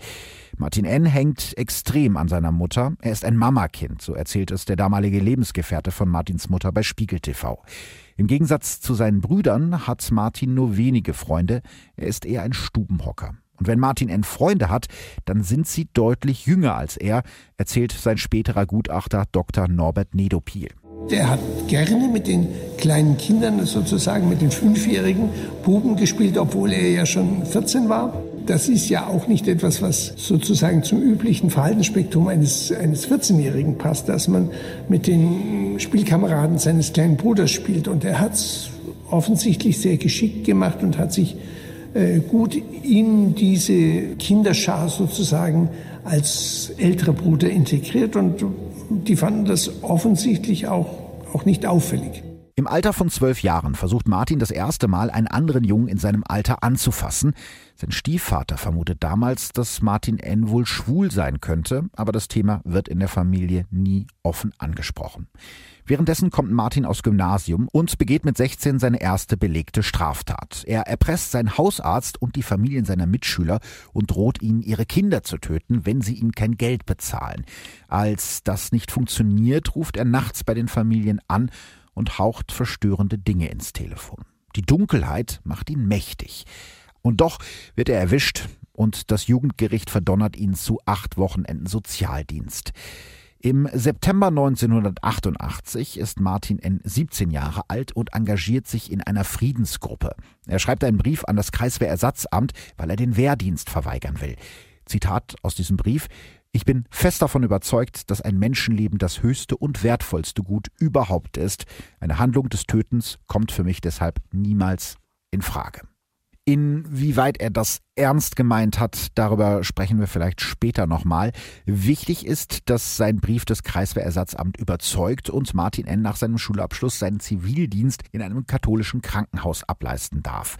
Martin N. hängt extrem an seiner Mutter. Er ist ein Mamakind, so erzählt es der damalige Lebensgefährte von Martins Mutter bei Spiegel TV. Im Gegensatz zu seinen Brüdern hat Martin nur wenige Freunde. Er ist eher ein Stubenhocker. Und wenn Martin N. Freunde hat, dann sind sie deutlich jünger als er, erzählt sein späterer Gutachter Dr. Norbert Nedopil. Der hat gerne mit den kleinen Kindern, sozusagen mit den fünfjährigen Buben gespielt, obwohl er ja schon 14 war. Das ist ja auch nicht etwas, was sozusagen zum üblichen Verhaltensspektrum eines, eines 14-Jährigen passt, dass man mit den Spielkameraden seines kleinen Bruders spielt. Und er hat es offensichtlich sehr geschickt gemacht und hat sich äh, gut in diese Kinderschar sozusagen als älterer Bruder integriert und die fanden das offensichtlich auch, auch nicht auffällig. Im Alter von zwölf Jahren versucht Martin das erste Mal, einen anderen Jungen in seinem Alter anzufassen. Sein Stiefvater vermutet damals, dass Martin N. wohl schwul sein könnte, aber das Thema wird in der Familie nie offen angesprochen. Währenddessen kommt Martin aus Gymnasium und begeht mit 16 seine erste belegte Straftat. Er erpresst seinen Hausarzt und die Familien seiner Mitschüler und droht ihnen, ihre Kinder zu töten, wenn sie ihm kein Geld bezahlen. Als das nicht funktioniert, ruft er nachts bei den Familien an und haucht verstörende Dinge ins Telefon. Die Dunkelheit macht ihn mächtig. Und doch wird er erwischt und das Jugendgericht verdonnert ihn zu acht Wochenenden Sozialdienst. Im September 1988 ist Martin N. 17 Jahre alt und engagiert sich in einer Friedensgruppe. Er schreibt einen Brief an das Kreiswehrersatzamt, weil er den Wehrdienst verweigern will. Zitat aus diesem Brief ich bin fest davon überzeugt, dass ein Menschenleben das höchste und wertvollste Gut überhaupt ist. Eine Handlung des Tötens kommt für mich deshalb niemals in Frage. Inwieweit er das ernst gemeint hat, darüber sprechen wir vielleicht später nochmal. Wichtig ist, dass sein Brief das Kreiswehrersatzamt überzeugt und Martin N. nach seinem Schulabschluss seinen Zivildienst in einem katholischen Krankenhaus ableisten darf.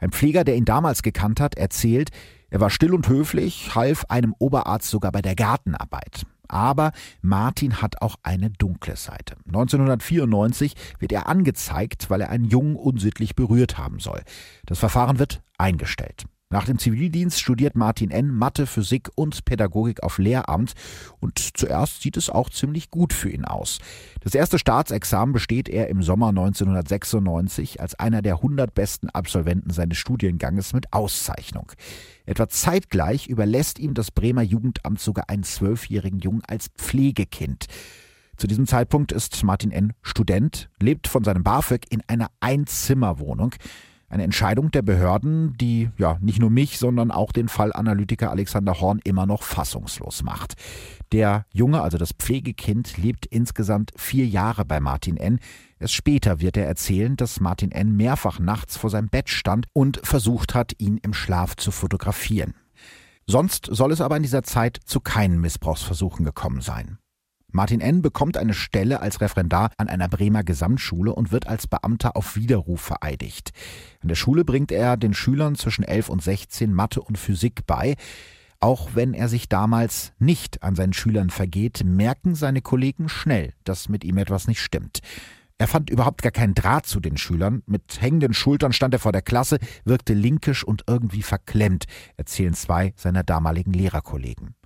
Ein Pfleger, der ihn damals gekannt hat, erzählt, er war still und höflich, half einem Oberarzt sogar bei der Gartenarbeit. Aber Martin hat auch eine dunkle Seite. 1994 wird er angezeigt, weil er einen Jungen unsittlich berührt haben soll. Das Verfahren wird eingestellt. Nach dem Zivildienst studiert Martin N. Mathe, Physik und Pädagogik auf Lehramt und zuerst sieht es auch ziemlich gut für ihn aus. Das erste Staatsexamen besteht er im Sommer 1996 als einer der 100 besten Absolventen seines Studienganges mit Auszeichnung. Etwa zeitgleich überlässt ihm das Bremer Jugendamt sogar einen zwölfjährigen Jungen als Pflegekind. Zu diesem Zeitpunkt ist Martin N. Student, lebt von seinem BAföG in einer Einzimmerwohnung. Eine Entscheidung der Behörden, die ja nicht nur mich, sondern auch den Fallanalytiker Alexander Horn immer noch fassungslos macht. Der Junge, also das Pflegekind, lebt insgesamt vier Jahre bei Martin N. Erst später wird er erzählen, dass Martin N. mehrfach nachts vor seinem Bett stand und versucht hat, ihn im Schlaf zu fotografieren. Sonst soll es aber in dieser Zeit zu keinen Missbrauchsversuchen gekommen sein. Martin N. bekommt eine Stelle als Referendar an einer Bremer Gesamtschule und wird als Beamter auf Widerruf vereidigt. An der Schule bringt er den Schülern zwischen 11 und 16 Mathe und Physik bei. Auch wenn er sich damals nicht an seinen Schülern vergeht, merken seine Kollegen schnell, dass mit ihm etwas nicht stimmt. Er fand überhaupt gar keinen Draht zu den Schülern. Mit hängenden Schultern stand er vor der Klasse, wirkte linkisch und irgendwie verklemmt, erzählen zwei seiner damaligen Lehrerkollegen.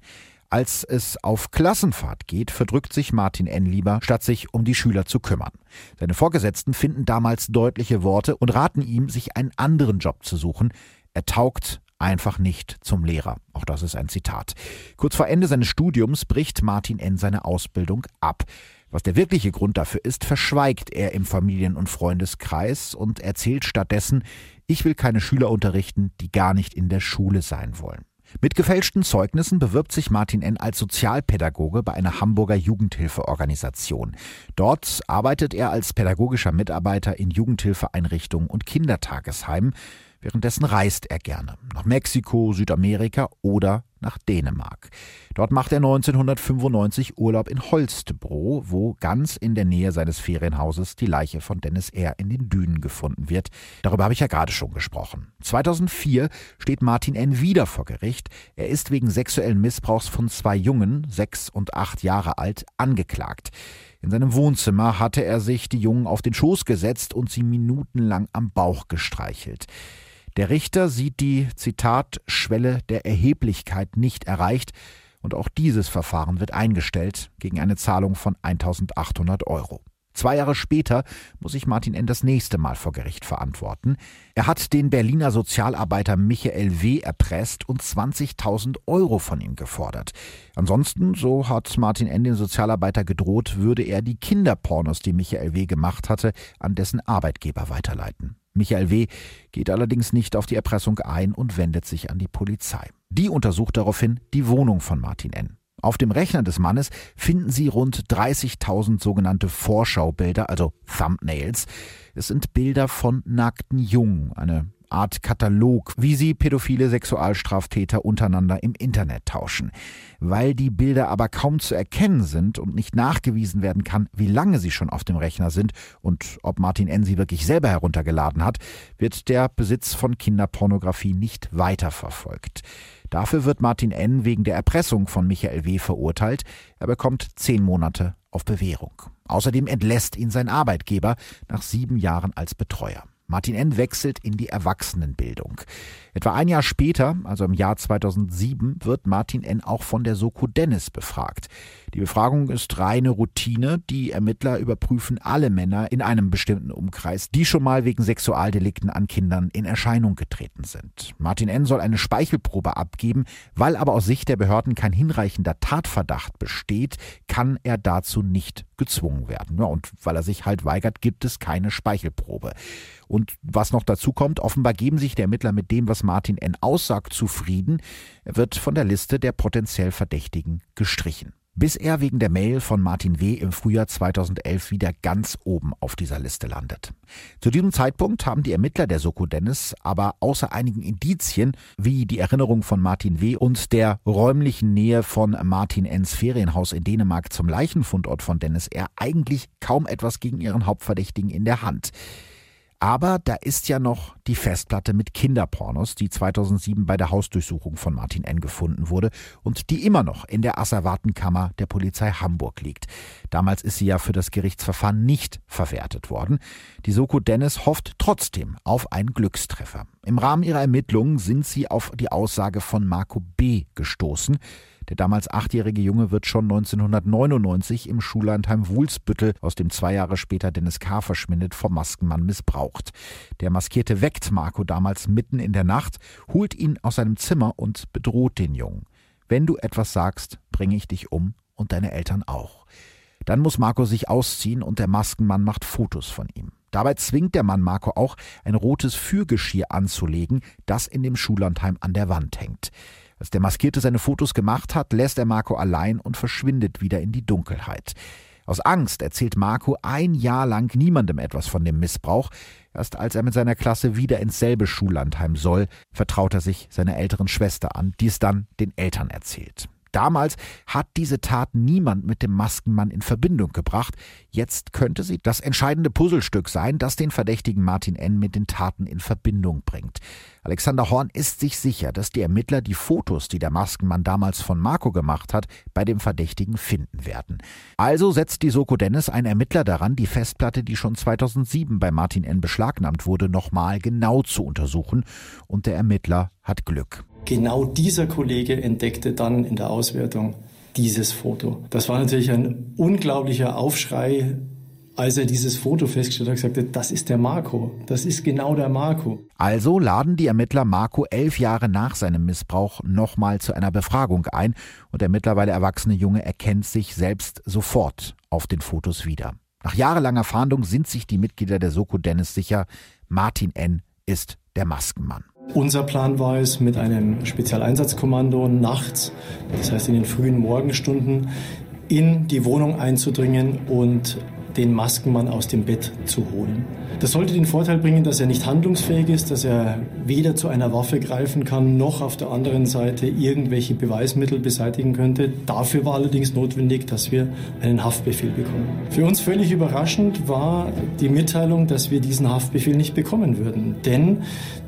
Als es auf Klassenfahrt geht, verdrückt sich Martin N. lieber, statt sich um die Schüler zu kümmern. Seine Vorgesetzten finden damals deutliche Worte und raten ihm, sich einen anderen Job zu suchen. Er taugt einfach nicht zum Lehrer. Auch das ist ein Zitat. Kurz vor Ende seines Studiums bricht Martin N. seine Ausbildung ab. Was der wirkliche Grund dafür ist, verschweigt er im Familien- und Freundeskreis und erzählt stattdessen, ich will keine Schüler unterrichten, die gar nicht in der Schule sein wollen. Mit gefälschten Zeugnissen bewirbt sich Martin N. als Sozialpädagoge bei einer Hamburger Jugendhilfeorganisation. Dort arbeitet er als pädagogischer Mitarbeiter in Jugendhilfeeinrichtungen und Kindertagesheimen. Währenddessen reist er gerne nach Mexiko, Südamerika oder nach Dänemark. Dort macht er 1995 Urlaub in Holstebro, wo ganz in der Nähe seines Ferienhauses die Leiche von Dennis R. in den Dünen gefunden wird. Darüber habe ich ja gerade schon gesprochen. 2004 steht Martin N. wieder vor Gericht. Er ist wegen sexuellen Missbrauchs von zwei Jungen, sechs und acht Jahre alt, angeklagt. In seinem Wohnzimmer hatte er sich die Jungen auf den Schoß gesetzt und sie minutenlang am Bauch gestreichelt. Der Richter sieht die, Zitat, Schwelle der Erheblichkeit nicht erreicht und auch dieses Verfahren wird eingestellt gegen eine Zahlung von 1800 Euro. Zwei Jahre später muss sich Martin N. das nächste Mal vor Gericht verantworten. Er hat den Berliner Sozialarbeiter Michael W. erpresst und 20.000 Euro von ihm gefordert. Ansonsten, so hat Martin N. den Sozialarbeiter gedroht, würde er die Kinderpornos, die Michael W. gemacht hatte, an dessen Arbeitgeber weiterleiten. Michael W. geht allerdings nicht auf die Erpressung ein und wendet sich an die Polizei. Die untersucht daraufhin die Wohnung von Martin N. Auf dem Rechner des Mannes finden Sie rund 30.000 sogenannte Vorschaubilder, also Thumbnails. Es sind Bilder von nackten Jungen, eine Art Katalog, wie sie pädophile Sexualstraftäter untereinander im Internet tauschen. Weil die Bilder aber kaum zu erkennen sind und nicht nachgewiesen werden kann, wie lange sie schon auf dem Rechner sind und ob Martin N. sie wirklich selber heruntergeladen hat, wird der Besitz von Kinderpornografie nicht weiterverfolgt. Dafür wird Martin N. wegen der Erpressung von Michael W. verurteilt. Er bekommt zehn Monate auf Bewährung. Außerdem entlässt ihn sein Arbeitgeber nach sieben Jahren als Betreuer. Martin N. wechselt in die Erwachsenenbildung. Etwa ein Jahr später, also im Jahr 2007, wird Martin N. auch von der Soko Dennis befragt. Die Befragung ist reine Routine. Die Ermittler überprüfen alle Männer in einem bestimmten Umkreis, die schon mal wegen Sexualdelikten an Kindern in Erscheinung getreten sind. Martin N. soll eine Speichelprobe abgeben. Weil aber aus Sicht der Behörden kein hinreichender Tatverdacht besteht, kann er dazu nicht gezwungen werden. Ja, und weil er sich halt weigert, gibt es keine Speichelprobe. Und was noch dazu kommt, offenbar geben sich die Ermittler mit dem, was Martin N. aussagt, zufrieden. Er wird von der Liste der potenziell Verdächtigen gestrichen. Bis er wegen der Mail von Martin W. im Frühjahr 2011 wieder ganz oben auf dieser Liste landet. Zu diesem Zeitpunkt haben die Ermittler der Soko Dennis aber außer einigen Indizien wie die Erinnerung von Martin W. und der räumlichen Nähe von Martin N.'s Ferienhaus in Dänemark zum Leichenfundort von Dennis R. eigentlich kaum etwas gegen ihren Hauptverdächtigen in der Hand. Aber da ist ja noch die Festplatte mit Kinderpornos, die 2007 bei der Hausdurchsuchung von Martin N. gefunden wurde und die immer noch in der Asservatenkammer der Polizei Hamburg liegt. Damals ist sie ja für das Gerichtsverfahren nicht verwertet worden. Die Soko Dennis hofft trotzdem auf einen Glückstreffer. Im Rahmen ihrer Ermittlungen sind sie auf die Aussage von Marco B. gestoßen. Der damals achtjährige Junge wird schon 1999 im Schullandheim Wulsbüttel, aus dem zwei Jahre später Dennis K. verschwindet, vom Maskenmann missbraucht. Der Maskierte weckt Marco damals mitten in der Nacht, holt ihn aus seinem Zimmer und bedroht den Jungen. Wenn du etwas sagst, bringe ich dich um und deine Eltern auch. Dann muss Marco sich ausziehen und der Maskenmann macht Fotos von ihm. Dabei zwingt der Mann Marco auch, ein rotes Fürgeschirr anzulegen, das in dem Schullandheim an der Wand hängt. Als der Maskierte seine Fotos gemacht hat, lässt er Marco allein und verschwindet wieder in die Dunkelheit. Aus Angst erzählt Marco ein Jahr lang niemandem etwas von dem Missbrauch. Erst als er mit seiner Klasse wieder ins selbe Schullandheim soll, vertraut er sich seiner älteren Schwester an, die es dann den Eltern erzählt. Damals hat diese Tat niemand mit dem Maskenmann in Verbindung gebracht. Jetzt könnte sie das entscheidende Puzzlestück sein, das den Verdächtigen Martin N. mit den Taten in Verbindung bringt. Alexander Horn ist sich sicher, dass die Ermittler die Fotos, die der Maskenmann damals von Marco gemacht hat, bei dem Verdächtigen finden werden. Also setzt die Soko Dennis einen Ermittler daran, die Festplatte, die schon 2007 bei Martin N. beschlagnahmt wurde, nochmal genau zu untersuchen. Und der Ermittler hat Glück. Genau dieser Kollege entdeckte dann in der Auswertung dieses Foto. Das war natürlich ein unglaublicher Aufschrei, als er dieses Foto festgestellt hat, sagte, das ist der Marco, das ist genau der Marco. Also laden die Ermittler Marco elf Jahre nach seinem Missbrauch nochmal zu einer Befragung ein und der mittlerweile erwachsene Junge erkennt sich selbst sofort auf den Fotos wieder. Nach jahrelanger Fahndung sind sich die Mitglieder der Soko Dennis sicher, Martin N. ist der Maskenmann. Unser Plan war es, mit einem Spezialeinsatzkommando nachts, das heißt in den frühen Morgenstunden, in die Wohnung einzudringen und den Maskenmann aus dem Bett zu holen. Das sollte den Vorteil bringen, dass er nicht handlungsfähig ist, dass er weder zu einer Waffe greifen kann, noch auf der anderen Seite irgendwelche Beweismittel beseitigen könnte. Dafür war allerdings notwendig, dass wir einen Haftbefehl bekommen. Für uns völlig überraschend war die Mitteilung, dass wir diesen Haftbefehl nicht bekommen würden. Denn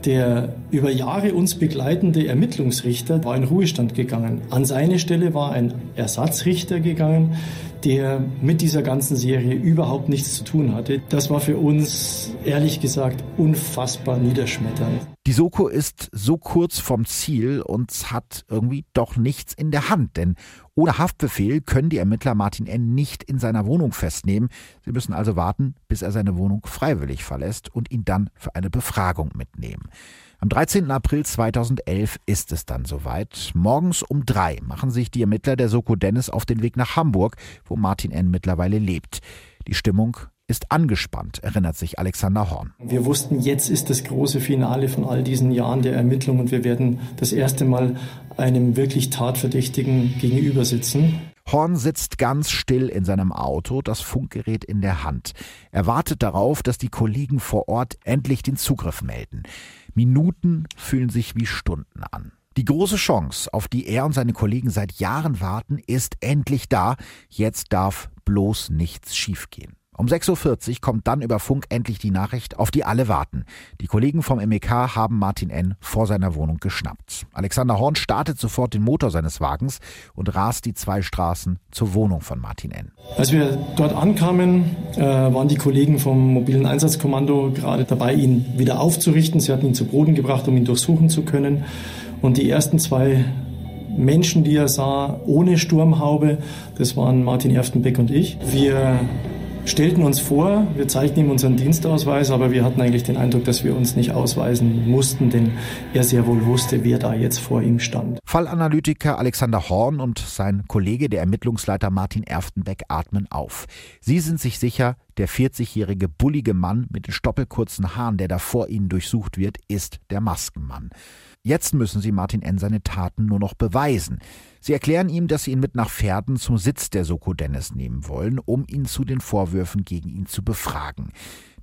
der über Jahre uns begleitende Ermittlungsrichter war in Ruhestand gegangen. An seine Stelle war ein Ersatzrichter gegangen, der mit dieser ganzen Serie überhaupt nichts zu tun hatte. Das war für uns ehrlich gesagt unfassbar niederschmetternd. Die Soko ist so kurz vom Ziel und hat irgendwie doch nichts in der Hand, denn ohne Haftbefehl können die Ermittler Martin N. nicht in seiner Wohnung festnehmen. Sie müssen also warten, bis er seine Wohnung freiwillig verlässt und ihn dann für eine Befragung mitnehmen. Am 13. April 2011 ist es dann soweit. Morgens um drei machen sich die Ermittler der Soko Dennis auf den Weg nach Hamburg, wo Martin N. mittlerweile lebt. Die Stimmung ist angespannt, erinnert sich Alexander Horn. Wir wussten, jetzt ist das große Finale von all diesen Jahren der Ermittlung und wir werden das erste Mal einem wirklich Tatverdächtigen gegenüber sitzen. Horn sitzt ganz still in seinem Auto, das Funkgerät in der Hand. Er wartet darauf, dass die Kollegen vor Ort endlich den Zugriff melden. Minuten fühlen sich wie Stunden an. Die große Chance, auf die er und seine Kollegen seit Jahren warten, ist endlich da. Jetzt darf bloß nichts schiefgehen. Um 6.40 Uhr kommt dann über Funk endlich die Nachricht, auf die alle warten. Die Kollegen vom MEK haben Martin N. vor seiner Wohnung geschnappt. Alexander Horn startet sofort den Motor seines Wagens und rast die zwei Straßen zur Wohnung von Martin N. Als wir dort ankamen, äh, waren die Kollegen vom mobilen Einsatzkommando gerade dabei, ihn wieder aufzurichten. Sie hatten ihn zu Boden gebracht, um ihn durchsuchen zu können. Und die ersten zwei Menschen, die er sah, ohne Sturmhaube, das waren Martin Erftenbeck und ich. Wir stellten uns vor, wir zeigten ihm unseren Dienstausweis, aber wir hatten eigentlich den Eindruck, dass wir uns nicht ausweisen mussten, denn er sehr wohl wusste, wer da jetzt vor ihm stand. Fallanalytiker Alexander Horn und sein Kollege, der Ermittlungsleiter Martin Erftenbeck, atmen auf. Sie sind sich sicher, der 40-jährige bullige Mann mit den stoppelkurzen Haaren, der da vor ihnen durchsucht wird, ist der Maskenmann. Jetzt müssen sie Martin N. seine Taten nur noch beweisen. Sie erklären ihm, dass sie ihn mit nach Pferden zum Sitz der Soko Dennis nehmen wollen, um ihn zu den Vorwürfen gegen ihn zu befragen.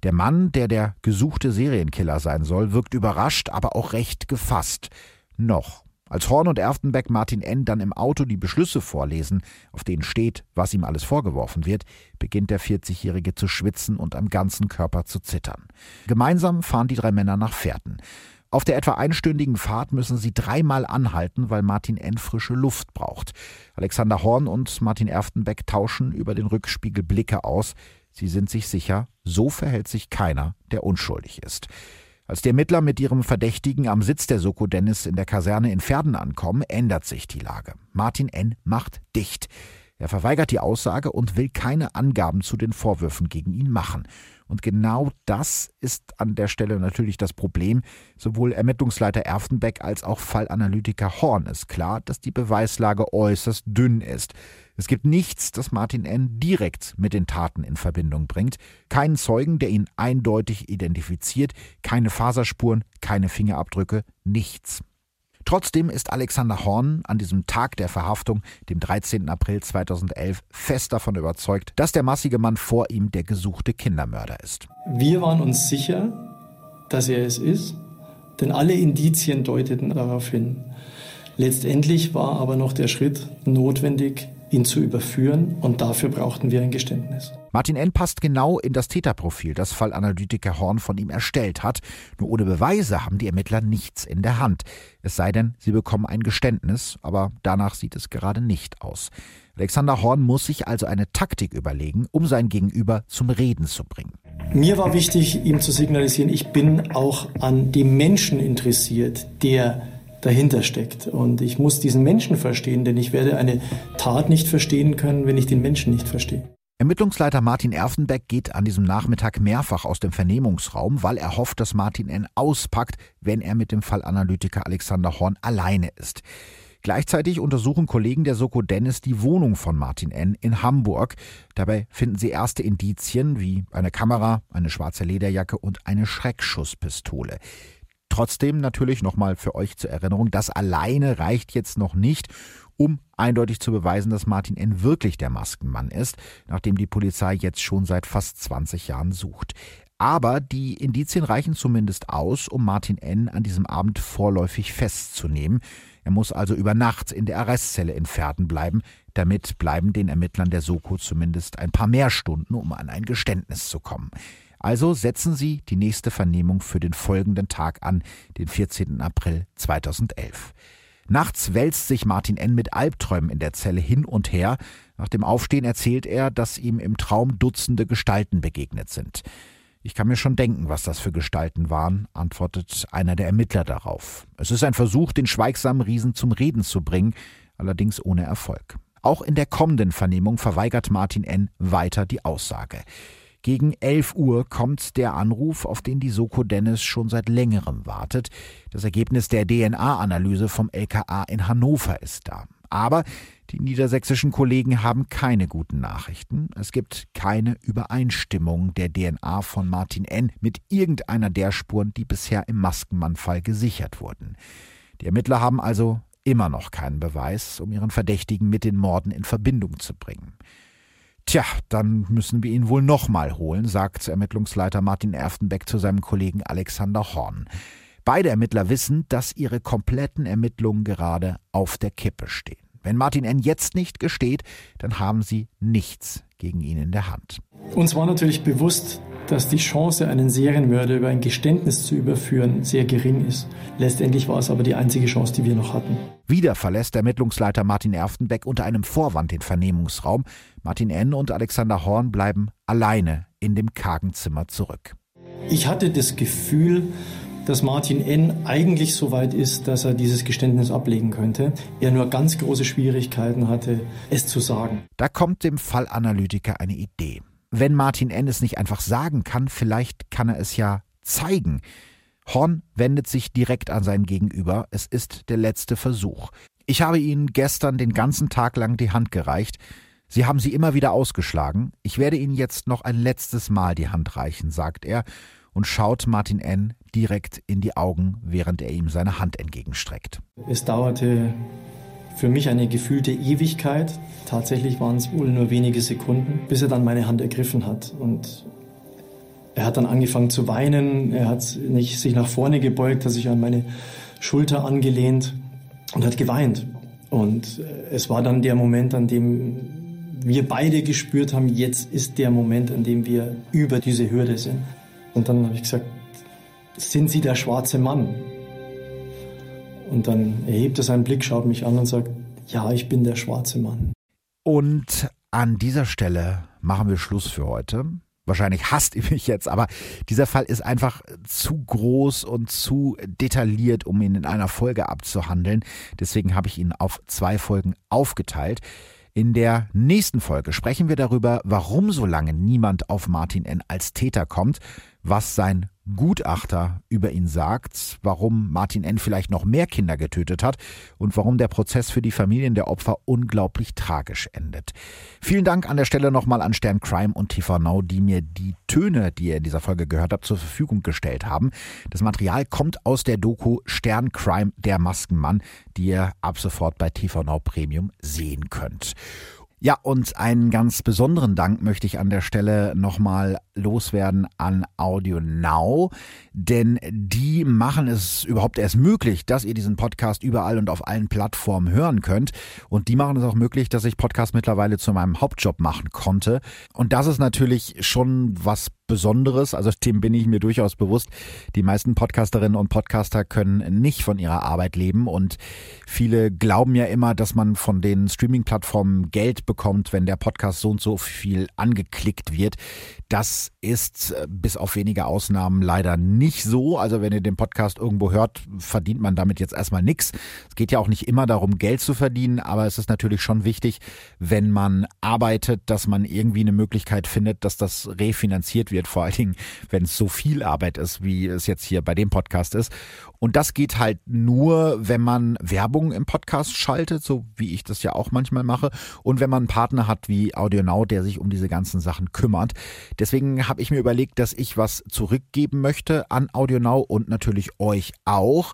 Der Mann, der der gesuchte Serienkiller sein soll, wirkt überrascht, aber auch recht gefasst. Noch. Als Horn und Erftenbeck Martin N. dann im Auto die Beschlüsse vorlesen, auf denen steht, was ihm alles vorgeworfen wird, beginnt der 40-Jährige zu schwitzen und am ganzen Körper zu zittern. Gemeinsam fahren die drei Männer nach Fährten. Auf der etwa einstündigen Fahrt müssen sie dreimal anhalten, weil Martin N. frische Luft braucht. Alexander Horn und Martin Erftenbeck tauschen über den Rückspiegel Blicke aus. Sie sind sich sicher, so verhält sich keiner, der unschuldig ist. Als die Ermittler mit ihrem Verdächtigen am Sitz der Soko Dennis in der Kaserne in Pferden ankommen, ändert sich die Lage. Martin N. macht dicht. Er verweigert die Aussage und will keine Angaben zu den Vorwürfen gegen ihn machen. Und genau das ist an der Stelle natürlich das Problem. Sowohl Ermittlungsleiter Erfenbeck als auch Fallanalytiker Horn ist klar, dass die Beweislage äußerst dünn ist. Es gibt nichts, das Martin N. direkt mit den Taten in Verbindung bringt. Keinen Zeugen, der ihn eindeutig identifiziert, keine Faserspuren, keine Fingerabdrücke, nichts. Trotzdem ist Alexander Horn an diesem Tag der Verhaftung, dem 13. April 2011, fest davon überzeugt, dass der massige Mann vor ihm der gesuchte Kindermörder ist. Wir waren uns sicher, dass er es ist, denn alle Indizien deuteten darauf hin. Letztendlich war aber noch der Schritt notwendig, ihn zu überführen und dafür brauchten wir ein Geständnis. Martin N. passt genau in das Täterprofil, das Fallanalytiker Horn von ihm erstellt hat. Nur ohne Beweise haben die Ermittler nichts in der Hand. Es sei denn, sie bekommen ein Geständnis, aber danach sieht es gerade nicht aus. Alexander Horn muss sich also eine Taktik überlegen, um sein Gegenüber zum Reden zu bringen. Mir war wichtig, ihm zu signalisieren, ich bin auch an dem Menschen interessiert, der dahinter steckt. Und ich muss diesen Menschen verstehen, denn ich werde eine Tat nicht verstehen können, wenn ich den Menschen nicht verstehe. Ermittlungsleiter Martin Erfenbeck geht an diesem Nachmittag mehrfach aus dem Vernehmungsraum, weil er hofft, dass Martin N. auspackt, wenn er mit dem Fallanalytiker Alexander Horn alleine ist. Gleichzeitig untersuchen Kollegen der Soko Dennis die Wohnung von Martin N. in Hamburg. Dabei finden sie erste Indizien wie eine Kamera, eine schwarze Lederjacke und eine Schreckschusspistole. Trotzdem natürlich nochmal für euch zur Erinnerung, das alleine reicht jetzt noch nicht, um eindeutig zu beweisen, dass Martin N. wirklich der Maskenmann ist, nachdem die Polizei jetzt schon seit fast 20 Jahren sucht. Aber die Indizien reichen zumindest aus, um Martin N. an diesem Abend vorläufig festzunehmen. Er muss also über Nacht in der Arrestzelle in Pferden bleiben. Damit bleiben den Ermittlern der Soko zumindest ein paar mehr Stunden, um an ein Geständnis zu kommen. Also setzen Sie die nächste Vernehmung für den folgenden Tag an, den 14. April 2011. Nachts wälzt sich Martin N. mit Albträumen in der Zelle hin und her. Nach dem Aufstehen erzählt er, dass ihm im Traum Dutzende Gestalten begegnet sind. Ich kann mir schon denken, was das für Gestalten waren, antwortet einer der Ermittler darauf. Es ist ein Versuch, den schweigsamen Riesen zum Reden zu bringen, allerdings ohne Erfolg. Auch in der kommenden Vernehmung verweigert Martin N. weiter die Aussage. Gegen 11 Uhr kommt der Anruf, auf den die Soko Dennis schon seit längerem wartet. Das Ergebnis der DNA-Analyse vom LKA in Hannover ist da. Aber die niedersächsischen Kollegen haben keine guten Nachrichten. Es gibt keine Übereinstimmung der DNA von Martin N. mit irgendeiner der Spuren, die bisher im Maskenmann-Fall gesichert wurden. Die Ermittler haben also immer noch keinen Beweis, um ihren Verdächtigen mit den Morden in Verbindung zu bringen. Tja, dann müssen wir ihn wohl nochmal holen, sagt Ermittlungsleiter Martin Erftenbeck zu seinem Kollegen Alexander Horn. Beide Ermittler wissen, dass ihre kompletten Ermittlungen gerade auf der Kippe stehen. Wenn Martin N. jetzt nicht gesteht, dann haben sie nichts gegen ihn in der Hand. Uns war natürlich bewusst, dass die Chance, einen Serienmörder über ein Geständnis zu überführen, sehr gering ist. Letztendlich war es aber die einzige Chance, die wir noch hatten. Wieder verlässt Ermittlungsleiter Martin Erftenbeck unter einem Vorwand den Vernehmungsraum. Martin N. und Alexander Horn bleiben alleine in dem kargen Zimmer zurück. Ich hatte das Gefühl, dass Martin N. eigentlich so weit ist, dass er dieses Geständnis ablegen könnte. Er nur ganz große Schwierigkeiten hatte, es zu sagen. Da kommt dem Fallanalytiker eine Idee wenn Martin N. es nicht einfach sagen kann, vielleicht kann er es ja zeigen. Horn wendet sich direkt an sein Gegenüber. Es ist der letzte Versuch. Ich habe Ihnen gestern den ganzen Tag lang die Hand gereicht. Sie haben sie immer wieder ausgeschlagen. Ich werde Ihnen jetzt noch ein letztes Mal die Hand reichen, sagt er und schaut Martin N. direkt in die Augen, während er ihm seine Hand entgegenstreckt. Es dauerte für mich eine gefühlte Ewigkeit. Tatsächlich waren es wohl nur wenige Sekunden, bis er dann meine Hand ergriffen hat. Und er hat dann angefangen zu weinen. Er hat nicht sich nach vorne gebeugt, hat sich an meine Schulter angelehnt und hat geweint. Und es war dann der Moment, an dem wir beide gespürt haben, jetzt ist der Moment, an dem wir über diese Hürde sind. Und dann habe ich gesagt, sind Sie der schwarze Mann? Und dann erhebt er seinen Blick, schaut mich an und sagt, ja, ich bin der schwarze Mann. Und an dieser Stelle machen wir Schluss für heute. Wahrscheinlich hasst ihr mich jetzt, aber dieser Fall ist einfach zu groß und zu detailliert, um ihn in einer Folge abzuhandeln. Deswegen habe ich ihn auf zwei Folgen aufgeteilt. In der nächsten Folge sprechen wir darüber, warum so lange niemand auf Martin N. als Täter kommt, was sein Gutachter über ihn sagt, warum Martin N. vielleicht noch mehr Kinder getötet hat und warum der Prozess für die Familien der Opfer unglaublich tragisch endet. Vielen Dank an der Stelle nochmal an Stern Crime und TV Now, die mir die Töne, die ihr in dieser Folge gehört habt, zur Verfügung gestellt haben. Das Material kommt aus der Doku Stern Crime, der Maskenmann, die ihr ab sofort bei TV Now Premium sehen könnt. Ja, und einen ganz besonderen Dank möchte ich an der Stelle nochmal loswerden an Audio Now, denn die machen es überhaupt erst möglich, dass ihr diesen Podcast überall und auf allen Plattformen hören könnt. Und die machen es auch möglich, dass ich Podcast mittlerweile zu meinem Hauptjob machen konnte. Und das ist natürlich schon was Besonderes. Also dem bin ich mir durchaus bewusst. Die meisten Podcasterinnen und Podcaster können nicht von ihrer Arbeit leben und viele glauben ja immer, dass man von den Streaming-Plattformen Geld bekommt, wenn der Podcast so und so viel angeklickt wird. Das ist äh, bis auf wenige Ausnahmen leider nicht so. Also wenn ihr den Podcast irgendwo hört, verdient man damit jetzt erstmal nichts. Es geht ja auch nicht immer darum, Geld zu verdienen, aber es ist natürlich schon wichtig, wenn man arbeitet, dass man irgendwie eine Möglichkeit findet, dass das refinanziert wird, vor allen Dingen, wenn es so viel Arbeit ist, wie es jetzt hier bei dem Podcast ist. Und das geht halt nur, wenn man Werbung im Podcast schaltet, so wie ich das ja auch manchmal mache, und wenn man einen Partner hat wie AudioNow, der sich um diese ganzen Sachen kümmert. Deswegen habe ich mir überlegt, dass ich was zurückgeben möchte an AudioNow und natürlich euch auch.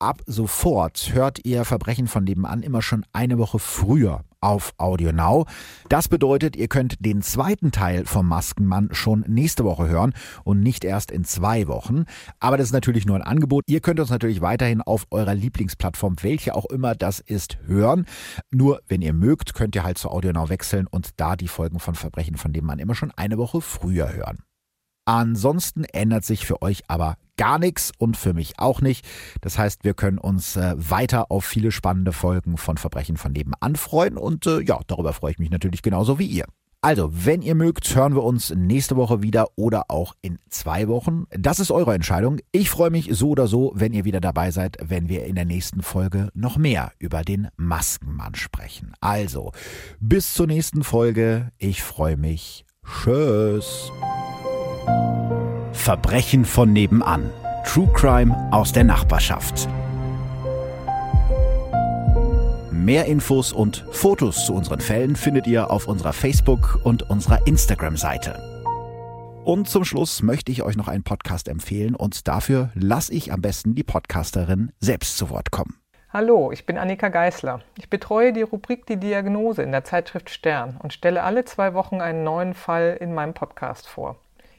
Ab sofort hört ihr Verbrechen von nebenan immer schon eine Woche früher auf Audio Now. Das bedeutet, ihr könnt den zweiten Teil vom Maskenmann schon nächste Woche hören und nicht erst in zwei Wochen. Aber das ist natürlich nur ein Angebot. Ihr könnt uns natürlich weiterhin auf eurer Lieblingsplattform, welche auch immer das ist, hören. Nur wenn ihr mögt, könnt ihr halt zu Audio Now wechseln und da die Folgen von Verbrechen von nebenan immer schon eine Woche früher hören. Ansonsten ändert sich für euch aber gar nichts und für mich auch nicht. Das heißt, wir können uns äh, weiter auf viele spannende Folgen von Verbrechen von nebenan freuen und äh, ja, darüber freue ich mich natürlich genauso wie ihr. Also, wenn ihr mögt, hören wir uns nächste Woche wieder oder auch in zwei Wochen. Das ist eure Entscheidung. Ich freue mich so oder so, wenn ihr wieder dabei seid, wenn wir in der nächsten Folge noch mehr über den Maskenmann sprechen. Also, bis zur nächsten Folge. Ich freue mich. Tschüss. Verbrechen von nebenan. True Crime aus der Nachbarschaft. Mehr Infos und Fotos zu unseren Fällen findet ihr auf unserer Facebook- und unserer Instagram-Seite. Und zum Schluss möchte ich euch noch einen Podcast empfehlen und dafür lasse ich am besten die Podcasterin selbst zu Wort kommen. Hallo, ich bin Annika Geißler. Ich betreue die Rubrik Die Diagnose in der Zeitschrift Stern und stelle alle zwei Wochen einen neuen Fall in meinem Podcast vor.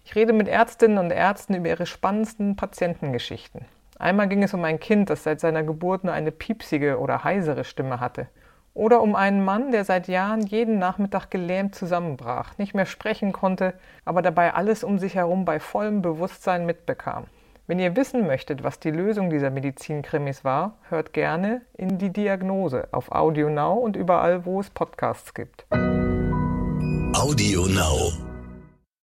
Ich rede mit Ärztinnen und Ärzten über ihre spannendsten Patientengeschichten. Einmal ging es um ein Kind, das seit seiner Geburt nur eine piepsige oder heisere Stimme hatte. Oder um einen Mann, der seit Jahren jeden Nachmittag gelähmt zusammenbrach, nicht mehr sprechen konnte, aber dabei alles um sich herum bei vollem Bewusstsein mitbekam. Wenn ihr wissen möchtet, was die Lösung dieser Medizinkrimis war, hört gerne in die Diagnose auf Audio Now und überall, wo es Podcasts gibt. Audio Now.